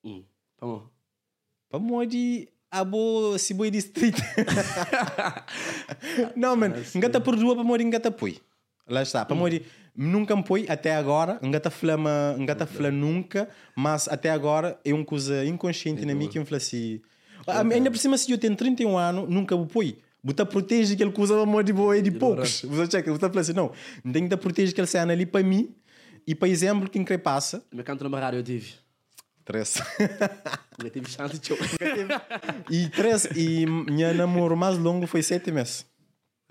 Hum, vamos. Para morrer, a boa, se boi distrito. não, mano, gata perdoa para morrer, gata põe. Lá está, para morrer, nunca me põe até agora, gata flama, gata flama nunca, mas até agora é uma coisa inconsciente na mim que me fala assim. Ah, Ainda por cima, se eu tenho 31 anos, nunca me põe. Você protege aquela coisa para morrer de boa e de poucos. Você checa, você fala assim, não, tem que proteger aquele cena ali para mim e para exemplo, quem que passa. No meu canto na barrada eu tive. Três. Eu tive chance de e três, e minha namoro mais longo foi sete meses.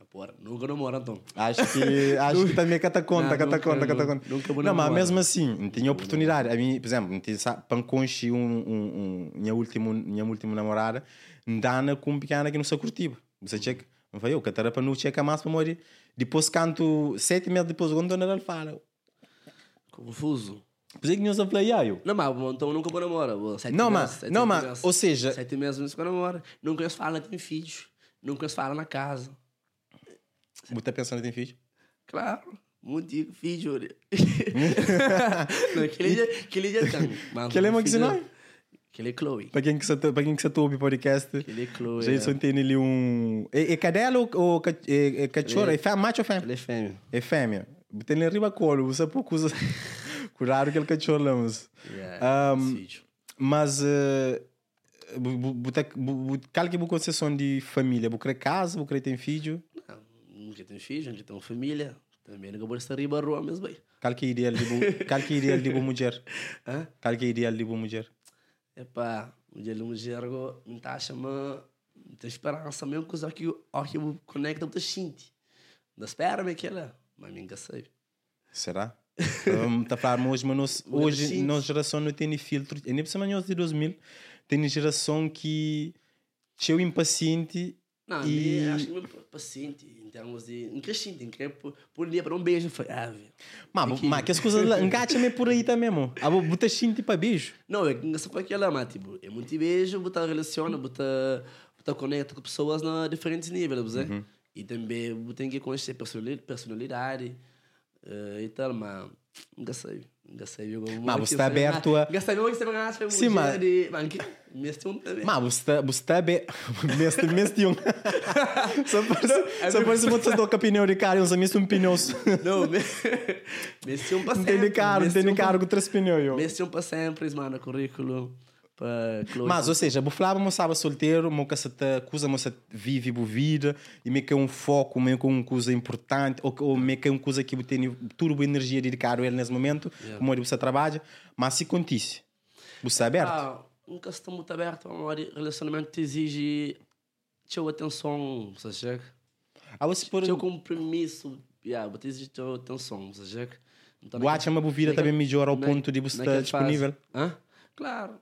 Ah, Porra, nunca namoro, então. Acho que, acho que também cata conta, Não, cata nunca, conta, cata nunca, conta. nunca vou Não, mas mesmo assim, não tinha oportunidade. A mim, por exemplo, não tinha panconche um, um, um, minha última, minha última namorada, Dana com um pequena que não se curtiva. Você checa, não foi eu, que para não checa mais para morrer. Depois canto sete meses depois, quando ela fala. Confuso. Por isso que não se fala, "Ah, eu. Não, mas então nunca vou namorar. vou Sete Não, mas, não, mas, ou seja, Sete meses não se namora. Nunca eles falam tem filhos. Nunca eles falam na casa. você tá pensando em ter filho? Claro. Muito filho, olha. Não, aquele dia, aquele dia tem. Que ele é que se filho- não? Aquele é Chloe. Para quem que você para quem que você tá ouve podcast, Aquele é Chloe. Jason tem ali um. É, é cadela ou, é, é cachorro? É fêmea, macho ou fêmea? Ele é fêmea. É fêmea. Tem ali riba colo, você pouco usa. Cuidado que ele cachorro lá, mas. Yeah, Um. Mas. Uh, Qual que é a concessão de família? Querer casa, querer ter filho? Não, nunca tem filho, nunca tem família. Também nunca vou estar riba rua mesmo bem. Qual que é ideal de bo- Qual que é ideal de boa mulher? Qual que é ideal de boa mulher? Epá, o dia mulher, não está chamando. Não tem esperança mesmo, coisa que o que eu conecta muito gente. Da espera-me aquela. Mas nunca sei. Será? um, tá falando hoje, mas hoje nossa geração não tem filtro. E nem nós de 2000 tem geração que cheio impaciente Não, e... acho que meu paciente, em termos de. Não crescente, que por, por dia para um beijo. Foi, ah. Mas, que- mas que as coisas lá, engacha-me por aí também, mesmo. Ah, botar xinte para beijo. Não, é que não foi aquela, mas tipo, é muito beijo, botar relaciona, botar, botar conecta com pessoas na diferentes níveis, né? Uhum. E também tem que conhecer personali- personalidade eh, e tal, mas nunca sei. Eu, Mas você tá aberto a- Nunca sei, eu você vai ganhar Sim, mas- tem um também. Mas você você tá bem. Mestre, mestre um. Só só parece que você dá com a opinião de cara, uns amigos um pneu. Não, um para Não sempre. tem de mês tem de caro com três pneus. eu. Um para sempre, mano, currículo. Mas, ou seja, falar, mas estava solteiro, mas que você coisa, mas vive a vida, e meio que é um foco, meio que uma coisa importante, ou, ou meio que é uma coisa que tem turbo energia dedicada a ele nesse momento, Yeah. como você trabalha, mas se contisse, você é aberto. Ah, nunca estou muito aberto. amor. Relacionamento te exige tua atenção, você chega. Ah, você por. Teu compromisso, yeah, te exige tua atenção, você chega. Então, Guacha uma vida também melhor ao ponto de você estar disponível. Hã? Claro.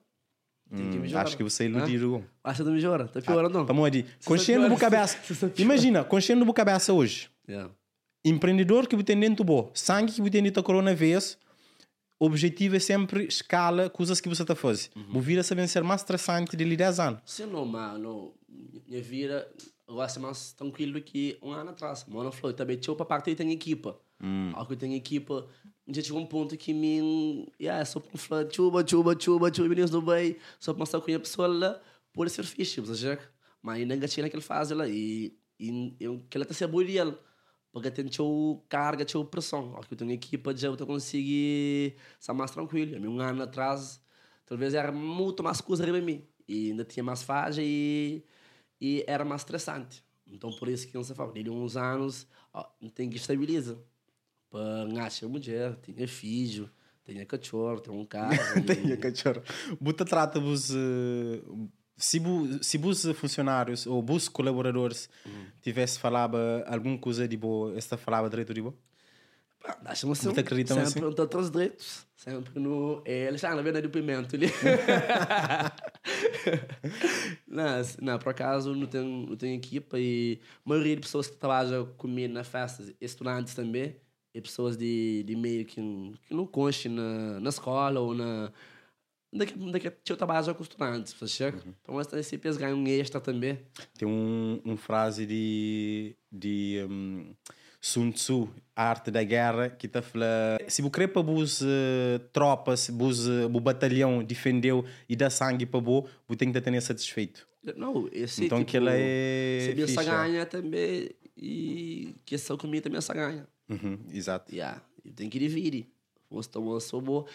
Que Hum, acho que você Hã? iludiu. Acha que melhora? Tá piorando, não? Vamos ali. Se Conchendo você do cabeça. piora- se você piora- Imagina, conchendo do cabeça hoje. Yeah. Empreendedor que tem dentro bom, sangue que tem dentro coronavírus, o objetivo é sempre escala coisas que você está fazendo. Uhum. vira saber ser mais estressante de 10 anos. Sim, não, mano. Minha vida gosto mais tranquilo que um ano atrás. Mano, falou, também tinha para parte tem equipa. Hum. Ao que tem equipa, já chegou um ponto que me. Yeah, só para falar chuba, chuba, chuba, chuba, meninos do bem, só para mostrar com a pessoa lá, pode ser fixe, você Mas ainda tinha naquela fase lá e, e eu, que ela está se abolir porque tem teu carga, teu pressão. Aqui eu tenho equipa já eu conseguir estar mais tranquilo. Um ano atrás, talvez era muito mais coisa para mim. E ainda tinha mais faixa e, e era mais estressante. Então, por isso que não se fala. Dele uns anos, ó, tem que estabilizar. Nascer mulher, tem filho, tem cachorro, tem um carro. tem cachorro. Buta trata-vos... Uh se, bu, se os funcionários ou os colaboradores uhum. tivesse falado alguma coisa de boa, esta falava direito de boa? Acho que sempre, sempre assim? Sempre os direitos. Sempre no... É, eles estão na verdade do pimento ali. não, não, por acaso não tenho, não tenho equipa e a maioria de pessoas que trabalham comigo na festa, estudantes também, e pessoas de, de meio que, que não constem na, na escola ou na daqui, daqui eu trabalho com estudantes, você chega? Uhum. Então, esse CPs ganham um extra também. Tem um, um frase de, de um, Sun Tzu, a arte da guerra, que está falando: se você quer para as uh, tropas, os uh, batalhão defendeu e dá sangue para você, você tem que estar satisfeito. Não, esse Então, tipo, que ela é. Se ganha também, e que essa comida também essa ganha. Uhum, exato. Yeah, tem que dividir. Então, eu sou bom.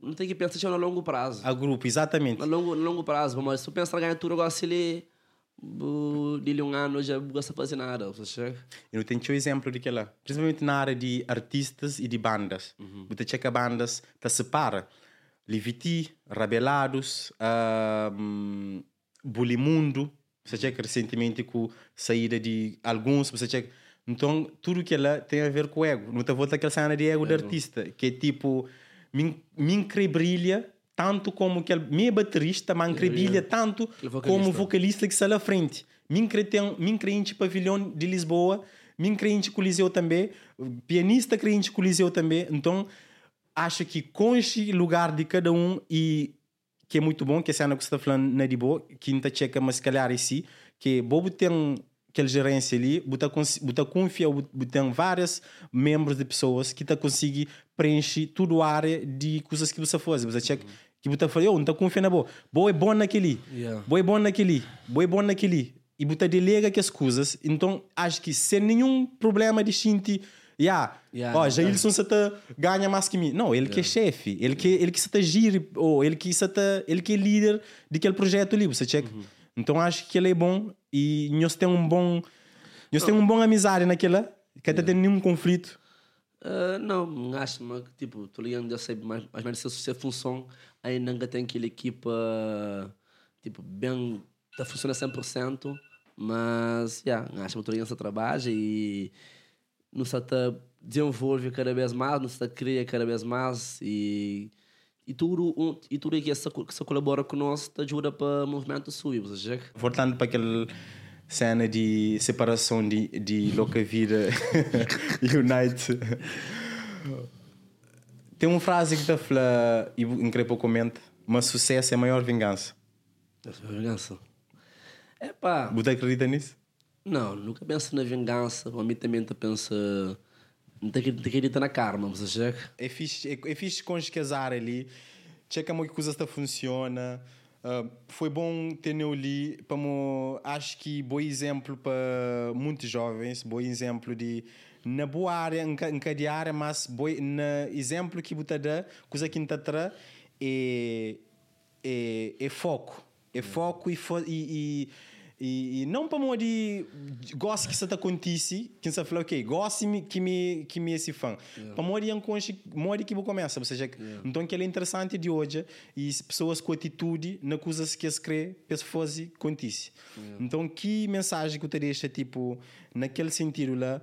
Não tem que pensar no longo prazo. A grupo, exatamente. No longo, no longo prazo, mas se eu pensar ganhar tudo, agora se ele de um ano já não gosta de fazer nada. Você Eu tenho um exemplo de que lá, principalmente na área de artistas e de bandas. Uhum. Você checa bandas, tá separa. Liviti, Rabelados, um, Bulimundo, você checa recentemente com saída de alguns, você checa. Então, tudo que ela tem a ver com o ego. Não te volta aquela cena de ego, ego. do artista, que é tipo me brilha tanto como que minha baterista me brilha tanto como vocalista que está lá frente. Me tem me crente pavilhão de Lisboa, me crente Coliseu também, pianista crente Coliseu também. Então acho que conche lugar de cada um e que é muito bom que a cena que você está falando não é de boa, quinta checa mas se calhar é si, que bobo tem aquela gerência ali, buta, buta confia, tem vários membros de pessoas que tá conseguir preencher toda a área de coisas que você faz. Você checa que você fala, eu não tá confia na boa. Boa é bom naquele. Yeah. Boa é bom naquele. Boa é bom naquele. E você delega que as coisas. Então, acho que sem nenhum problema de sentir Yeah. yeah oh, Jailson se tá, ganha mais que mim. Não, ele yeah. que é chefe, ele que ele que se tá gire, ou ele que se tá, ele que é líder daquele projeto ali, você checa. Uhum. Então acho que ele é bom e nós temos um bom nós temos um bom amizade naquela que até tem nenhum conflito. Uh, não acho mas tipo estou ligando eu sei menos se, se a função ainda tem aquela equipa tipo bem está funciona 100% mas yeah, acho que estou ligando esse trabalho e não se desenvolve cada vez mais não se cria cada vez mais e e tudo, um, e tudo que essa, que colabora conosco ajuda para o movimento subir, você Voltando para aquela cena de separação de, de Louca Vida Unite. Tem uma frase que está falando, e incrível comenta, mas sucesso é a maior vingança. É vingança. É pá. Você acredita nisso? Não, nunca penso na vingança. A mim também pensa não tem que acredita na karma, mas chega. É fixe, é, é fixe casar ali. Checa como que coisa está funciona. Uh, foi bom ter eu ali. Para acho que bom exemplo para muitos jovens. Bom exemplo de na boa área, em, cada área, mas bom, na exemplo que você dá, coisa que está é, é, é foco. É foco e, e, e e, e não para morrer gosto que isso acontece, que você fala, ok, gosto que me que me esse fã. Yeah. Para morrer um conche, que começa, ou seja, yeah. então que é interessante de hoje e pessoas com atitude na coisas que se crê, para fazer acontece. Yeah. Então que mensagem que eu te deixa tipo naquele sentido lá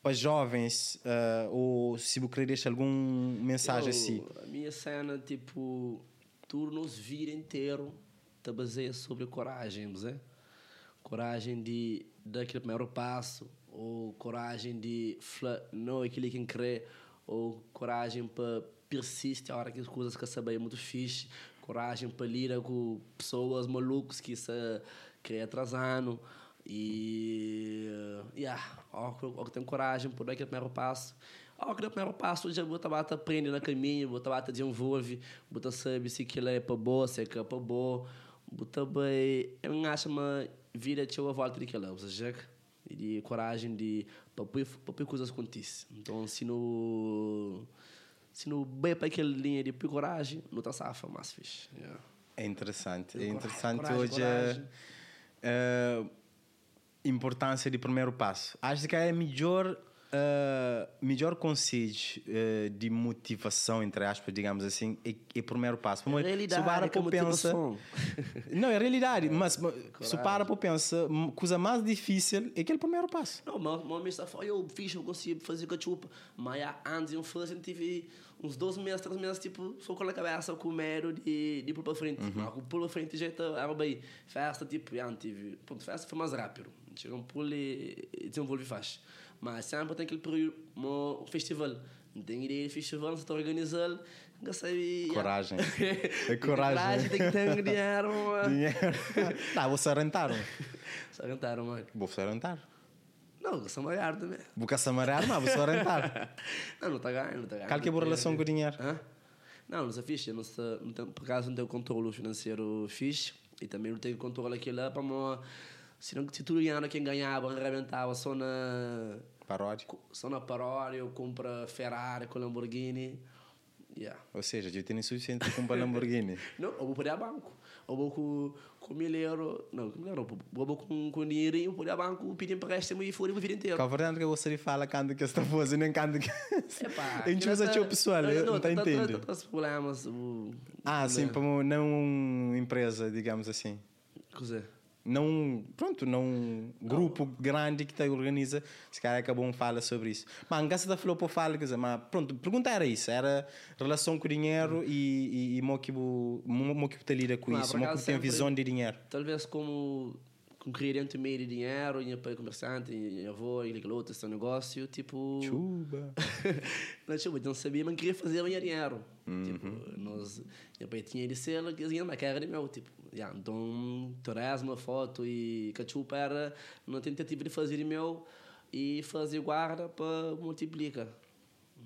para jovens uh, ou se você querer deixar alguma mensagem eu, assim? A minha cena tipo turnos vir inteiro te baseia sobre coragem, não é? Coragem de dar aquele primeiro passo, ou coragem de não aquele que crê, ou coragem para persiste a hora que as coisas que saber é muito fixe, coragem para lidar com pessoas malucos que se querem atrasando e yeah, ó, ó, tem coragem por aquele primeiro passo. Ó, aquele primeiro passo já você bata aprende no caminho você bata desenvolve você sabe se aquilo é para boa se é que é para boa. Você bem eu acho uma vida tinha a volta daquela ou seja e de coragem de para coisas acontecem então se não se não bem para aquela linha de coragem não está safa mais fixe yeah. é interessante é interessante coragem, hoje coragem. Uh, importância de primeiro passo acho que é melhor Uh, melhor conselho uh, de motivação, entre aspas, digamos assim, é, é o primeiro passo. É realidade, se para é pensa, não, é realidade, mas se para para pensa, coisa mais difícil é aquele primeiro passo. Não, mas o meu está eu fiz, eu consigo fazer cachupa, mas há anos eu fiz, eu tive uns 12 meses, 3 meses, tipo, só com a cabeça com medo de, de ir para frente. Uhum. Mas para frente já era bem, festa, tipo, já tive, ponto, festa foi mais rápido. Chegou um pulo e desenvolve fácil. Mas sempre tem aquele período, um festival. Tem ideia de festival, você está organizando. Sabe, coragem. É coragem. coragem, tem que ter dinheiro. dinheiro. Não, você rentaram. Se rentaram, mano. Você rentar. Não, vou samariar também. Vou samariar, mas você rentar. não, não está ganhando, não está ganhando. Qual que é a relação com o dinheiro? Hã? Não, não sei fixe. Não sei, não tem, por acaso não tenho controle financeiro fixe. E também não tenho controle aqui lá para se, não, se tudo quem ganhava, arrebentava só na. Paródia? Só na paródia, ou compra Ferrari com Lamborghini. Yeah. Ou seja, eu tenho suficiente para comprar Lamborghini. não, eu vou poder a banco. Eu vou com, com mil euros. Não, com mil euros. Eu vou com, com dinheirinho, poder a banco, pedir empréstimo e for a vida inteira. a verdade que você fala quando que está fazendo, nem quando que. Epá, a gente usa o pessoal, eu não está entendendo. Problemas. Ah, sim, não uma empresa, digamos assim. Coisa não pronto não grupo grande que te organiza. Se cara acabou fala sobre isso. Mas a da falou para falar quer mas pronto pergunta era isso era relação com o dinheiro e e, e mo que mo que lida com isso mo que tem visão de dinheiro? talvez como com cliente meio de dinheiro e para comerciante e avô e aquele outro seu negócio tipo chuba não chuba não sabia mas queria fazer dinheiro uhum. tipo nós eu tinha de ser que mas era de meu tipo Yeah, então, uma foto e cachupa era uma tentativa de fazer meu e fazer guarda para multiplicar.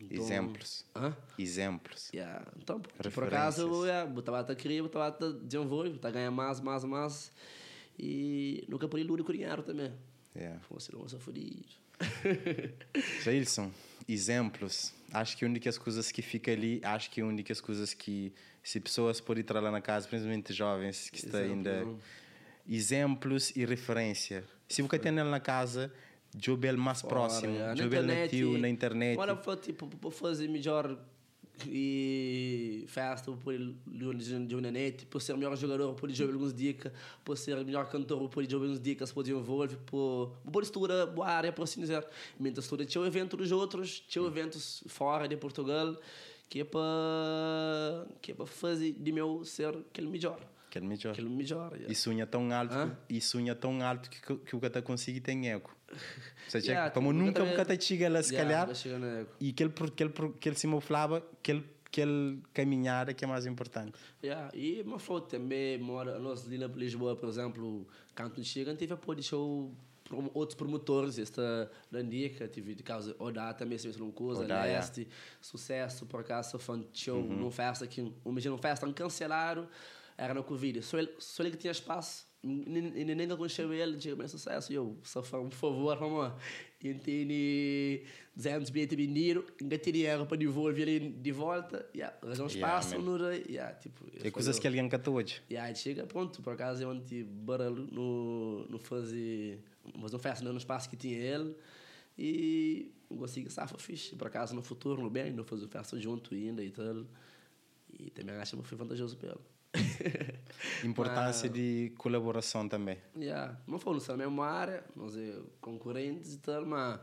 Então, Exemplos. Hã? Exemplos. Yeah. Então, por acaso, yeah, botava a criar, botava a desenvolver, botava a ganhar mais, mais, mais. E por iludir com dinheiro também. Yeah. Você não fodido. Jailson, exemplos. Acho que das coisas que fica ali, acho que das coisas que se pessoas podem entrar lá na casa, principalmente jovens que estão ainda exemplos e referência. Se você tem na casa, joga mais próximo, é. ele na tio, na internet. Agora foi tipo para fazer melhor e festa por de uma net, por ser melhor jogador, por jogar alguns dicas, por ser melhor cantor, por jogar alguns dicas, por desenvolver, por por estudar boa área, por assim dizer. Mentre estuda tinha evento dos outros, tinha eventos fora de Portugal que é para que é para fazer de meu ser aquele melhor aquele melhor aquele melhor yeah. e sonha tão alto Hã? e sonha tão alto que que o cara consegue tem eco seja yeah, como nunca o cara chega lá se calhar e aquele aquele aquele se moflava aquele aquele caminhar é que é mais importante. Yeah. E uma foto também, mora, nós ali na Lisboa, por exemplo, quando chega, teve a pôr show outros promotores, esta Landica, tive de causa Odá também se uma coisa, Odá, Leste, yeah. sucesso, por acaso, fã show, uhum. numa festa que, um mês numa festa, cancelaram, era no Covid, só ele, só ele que tinha espaço, e nem conheceu ele, tinha bem sucesso, e eu, foi um favor, vamos e tem 200 bilhetes vendidos, ainda tem dinheiro para devolver ele de volta, yeah, um espaço, yeah, no, yeah, tipo, é coisas que alguém cata hoje. Yeah, chega, pronto, por acaso, eu ontem, barulho, no, no fazer mas não festa no espaço que tinha ele. E consegui safa fixe. Por acaso, no futuro, no bem, não fazer festa junto ainda e tal. E também acho que foi vantajoso para ele. Importância Mas, de colaboração também. Yeah. Não foi na mesma área, nós é concorrentes e tal, mas.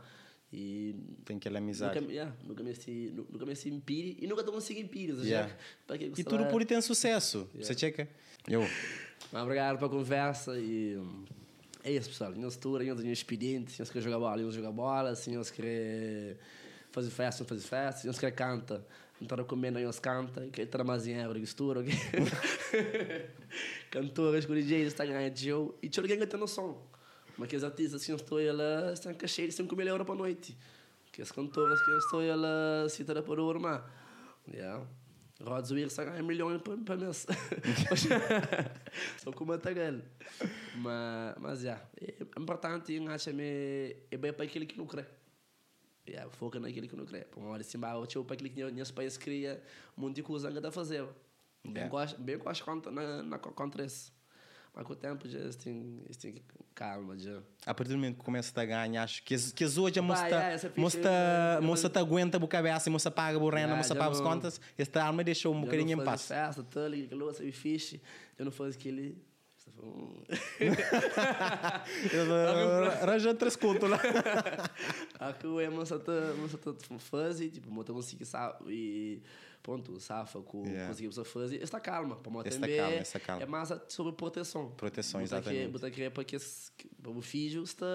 E tem aquela amizade. Nunca, yeah, nunca me assim, nunca me assim impire e nunca estou seguir impires. Yeah. E tudo por ter sucesso. Yeah. Você checa? Eu. Mas obrigado pela conversa e é isso, pessoal. Nós tour, nós temos expediente, nós queremos jogar bola, nós jogar bola, se nós queremos fazer festa, nós fazer festa, se nós queremos canta, Então, comendo aí os canta, que tá em ebra, mistura, ok? Cantoras com DJs, está ganhando show. E tinha alguém que tem noção. Mas que os artistas que eu estou, ela estão cachê de 5 mil euros por noite. Que as cantoras que eu estou, ela se tira por urma. Yeah. Rod Zuir está ganhando milhões por mês. Só com uma tagal. Mas, mas, já. É importante, eu acho que é bem para aquele que não crê. Yeah, foca naquilo que não crê. Hora assim, eu tinha para aquilo que meus pais cria um monte de coisa que está a fazer. Bem gosto, bem gosto contra, na, na, contra isso. Mas com o tempo já tem, tem calma já. A partir do momento que começa a ganhar, acho que, as- que as hoje a moça é, essa ficha- moça é, te aguenta o cabeça, a moça paga o renda, a moça paga as não- contas, esta arma deixou um Eu bocadinho não em paz. festa, tal, e louça e fixe. Eu não faço aquele... Arranja três contos lá. Aqui é moça tá, moça tá fazer, tipo, moça consegue sabe e pronto, safa com Yeah. conseguir você fazer, está calma, para moça Está também calma, está calma. é mais sobre proteção. Proteção, exatamente. Botar aqui para que para o filho está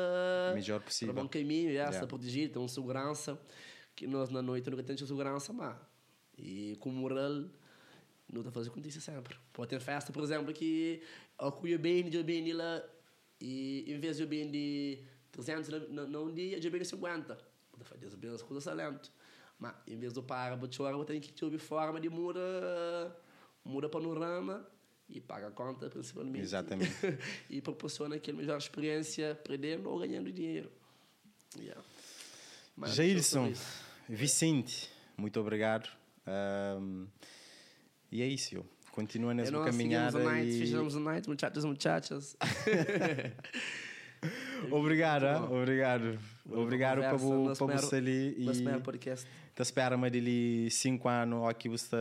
Melhor possível. para um caminho, yeah, Yeah. está protegido, tem uma segurança que nós na noite nunca temos segurança, mas e com moral não está fazendo isso sempre. Pode ter festa, por exemplo, que acolhe bem, de bem lá e em vez de bem de 300 na- na um dia, de bem de 50. Pode fazer as coisas talento. Mas em vez do para, vou chorar, vou ter que ter forma de muda, muda panorama e paga a conta principalmente. Exatamente. e proporciona aquela melhor experiência perdendo ou ganhando dinheiro. Yeah. Mas Jailson. Vicente, muito obrigado. Ahm, e é isso, eu. Continua nessa nós, caminhada. seguimos a night, E... fechamos a night, muchachos, muchachas. Obrigado, ah, obrigado. Obrigado Conversa, para nós para primeiro- você ali. Nosso E primeiro podcast. Te espera-me dele cinco anos aqui você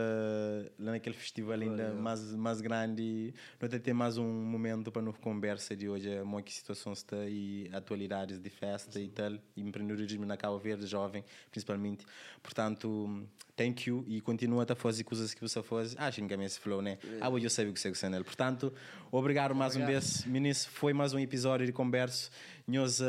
lá naquele festival ainda Olha. mais, mais grande. Nós ter mais um momento para nos conversa de hoje. Como é que a situação está e atualidades de festa e tal. E empreendedorismo na Cabo Verde, jovem, principalmente. Portanto, thank you e continua a fazer coisas que você faz. Acho que esse flow, né? Ah, eu sei o que você gosta Portanto, obrigado mais uma Obrigado. vez. Ministro, foi mais um episódio de conversa. Nós uh,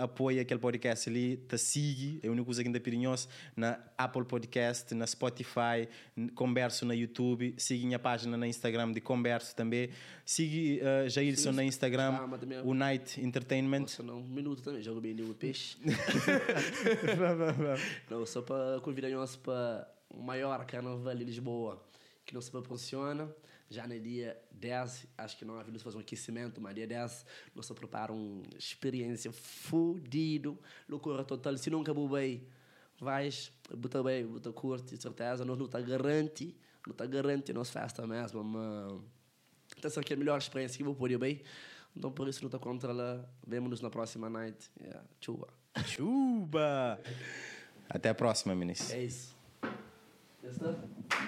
apoia aquele podcast ali, te siga, é a única coisa que ainda pedimos na Apple Podcast, na Spotify, Converso na YouTube, siga minha página na Instagram de Converso também. Siga uh, Jairson na Instagram, Ah, o Night Entertainment. Nossa, não, um minuto também, jogo bem o peixe. não, só para convidar nós para o maior carnaval de Lisboa, que não se proporciona. Já no dia 10, acho que não havia fazer um aquecimento, mas dia 10 nós só prepara uma experiência fudido, loucura total. Se nunca vou bem, vais, botar bem, botar curte, certeza. Nós não está garante, não está garante nossa festa mesmo, mas então, que é a melhor experiência que vou poder bem. Então, por isso, não está contra lá. Vemo-nos na próxima night. Yeah. Chuva. Chuba! Até a próxima, meninas. É isso. Já está?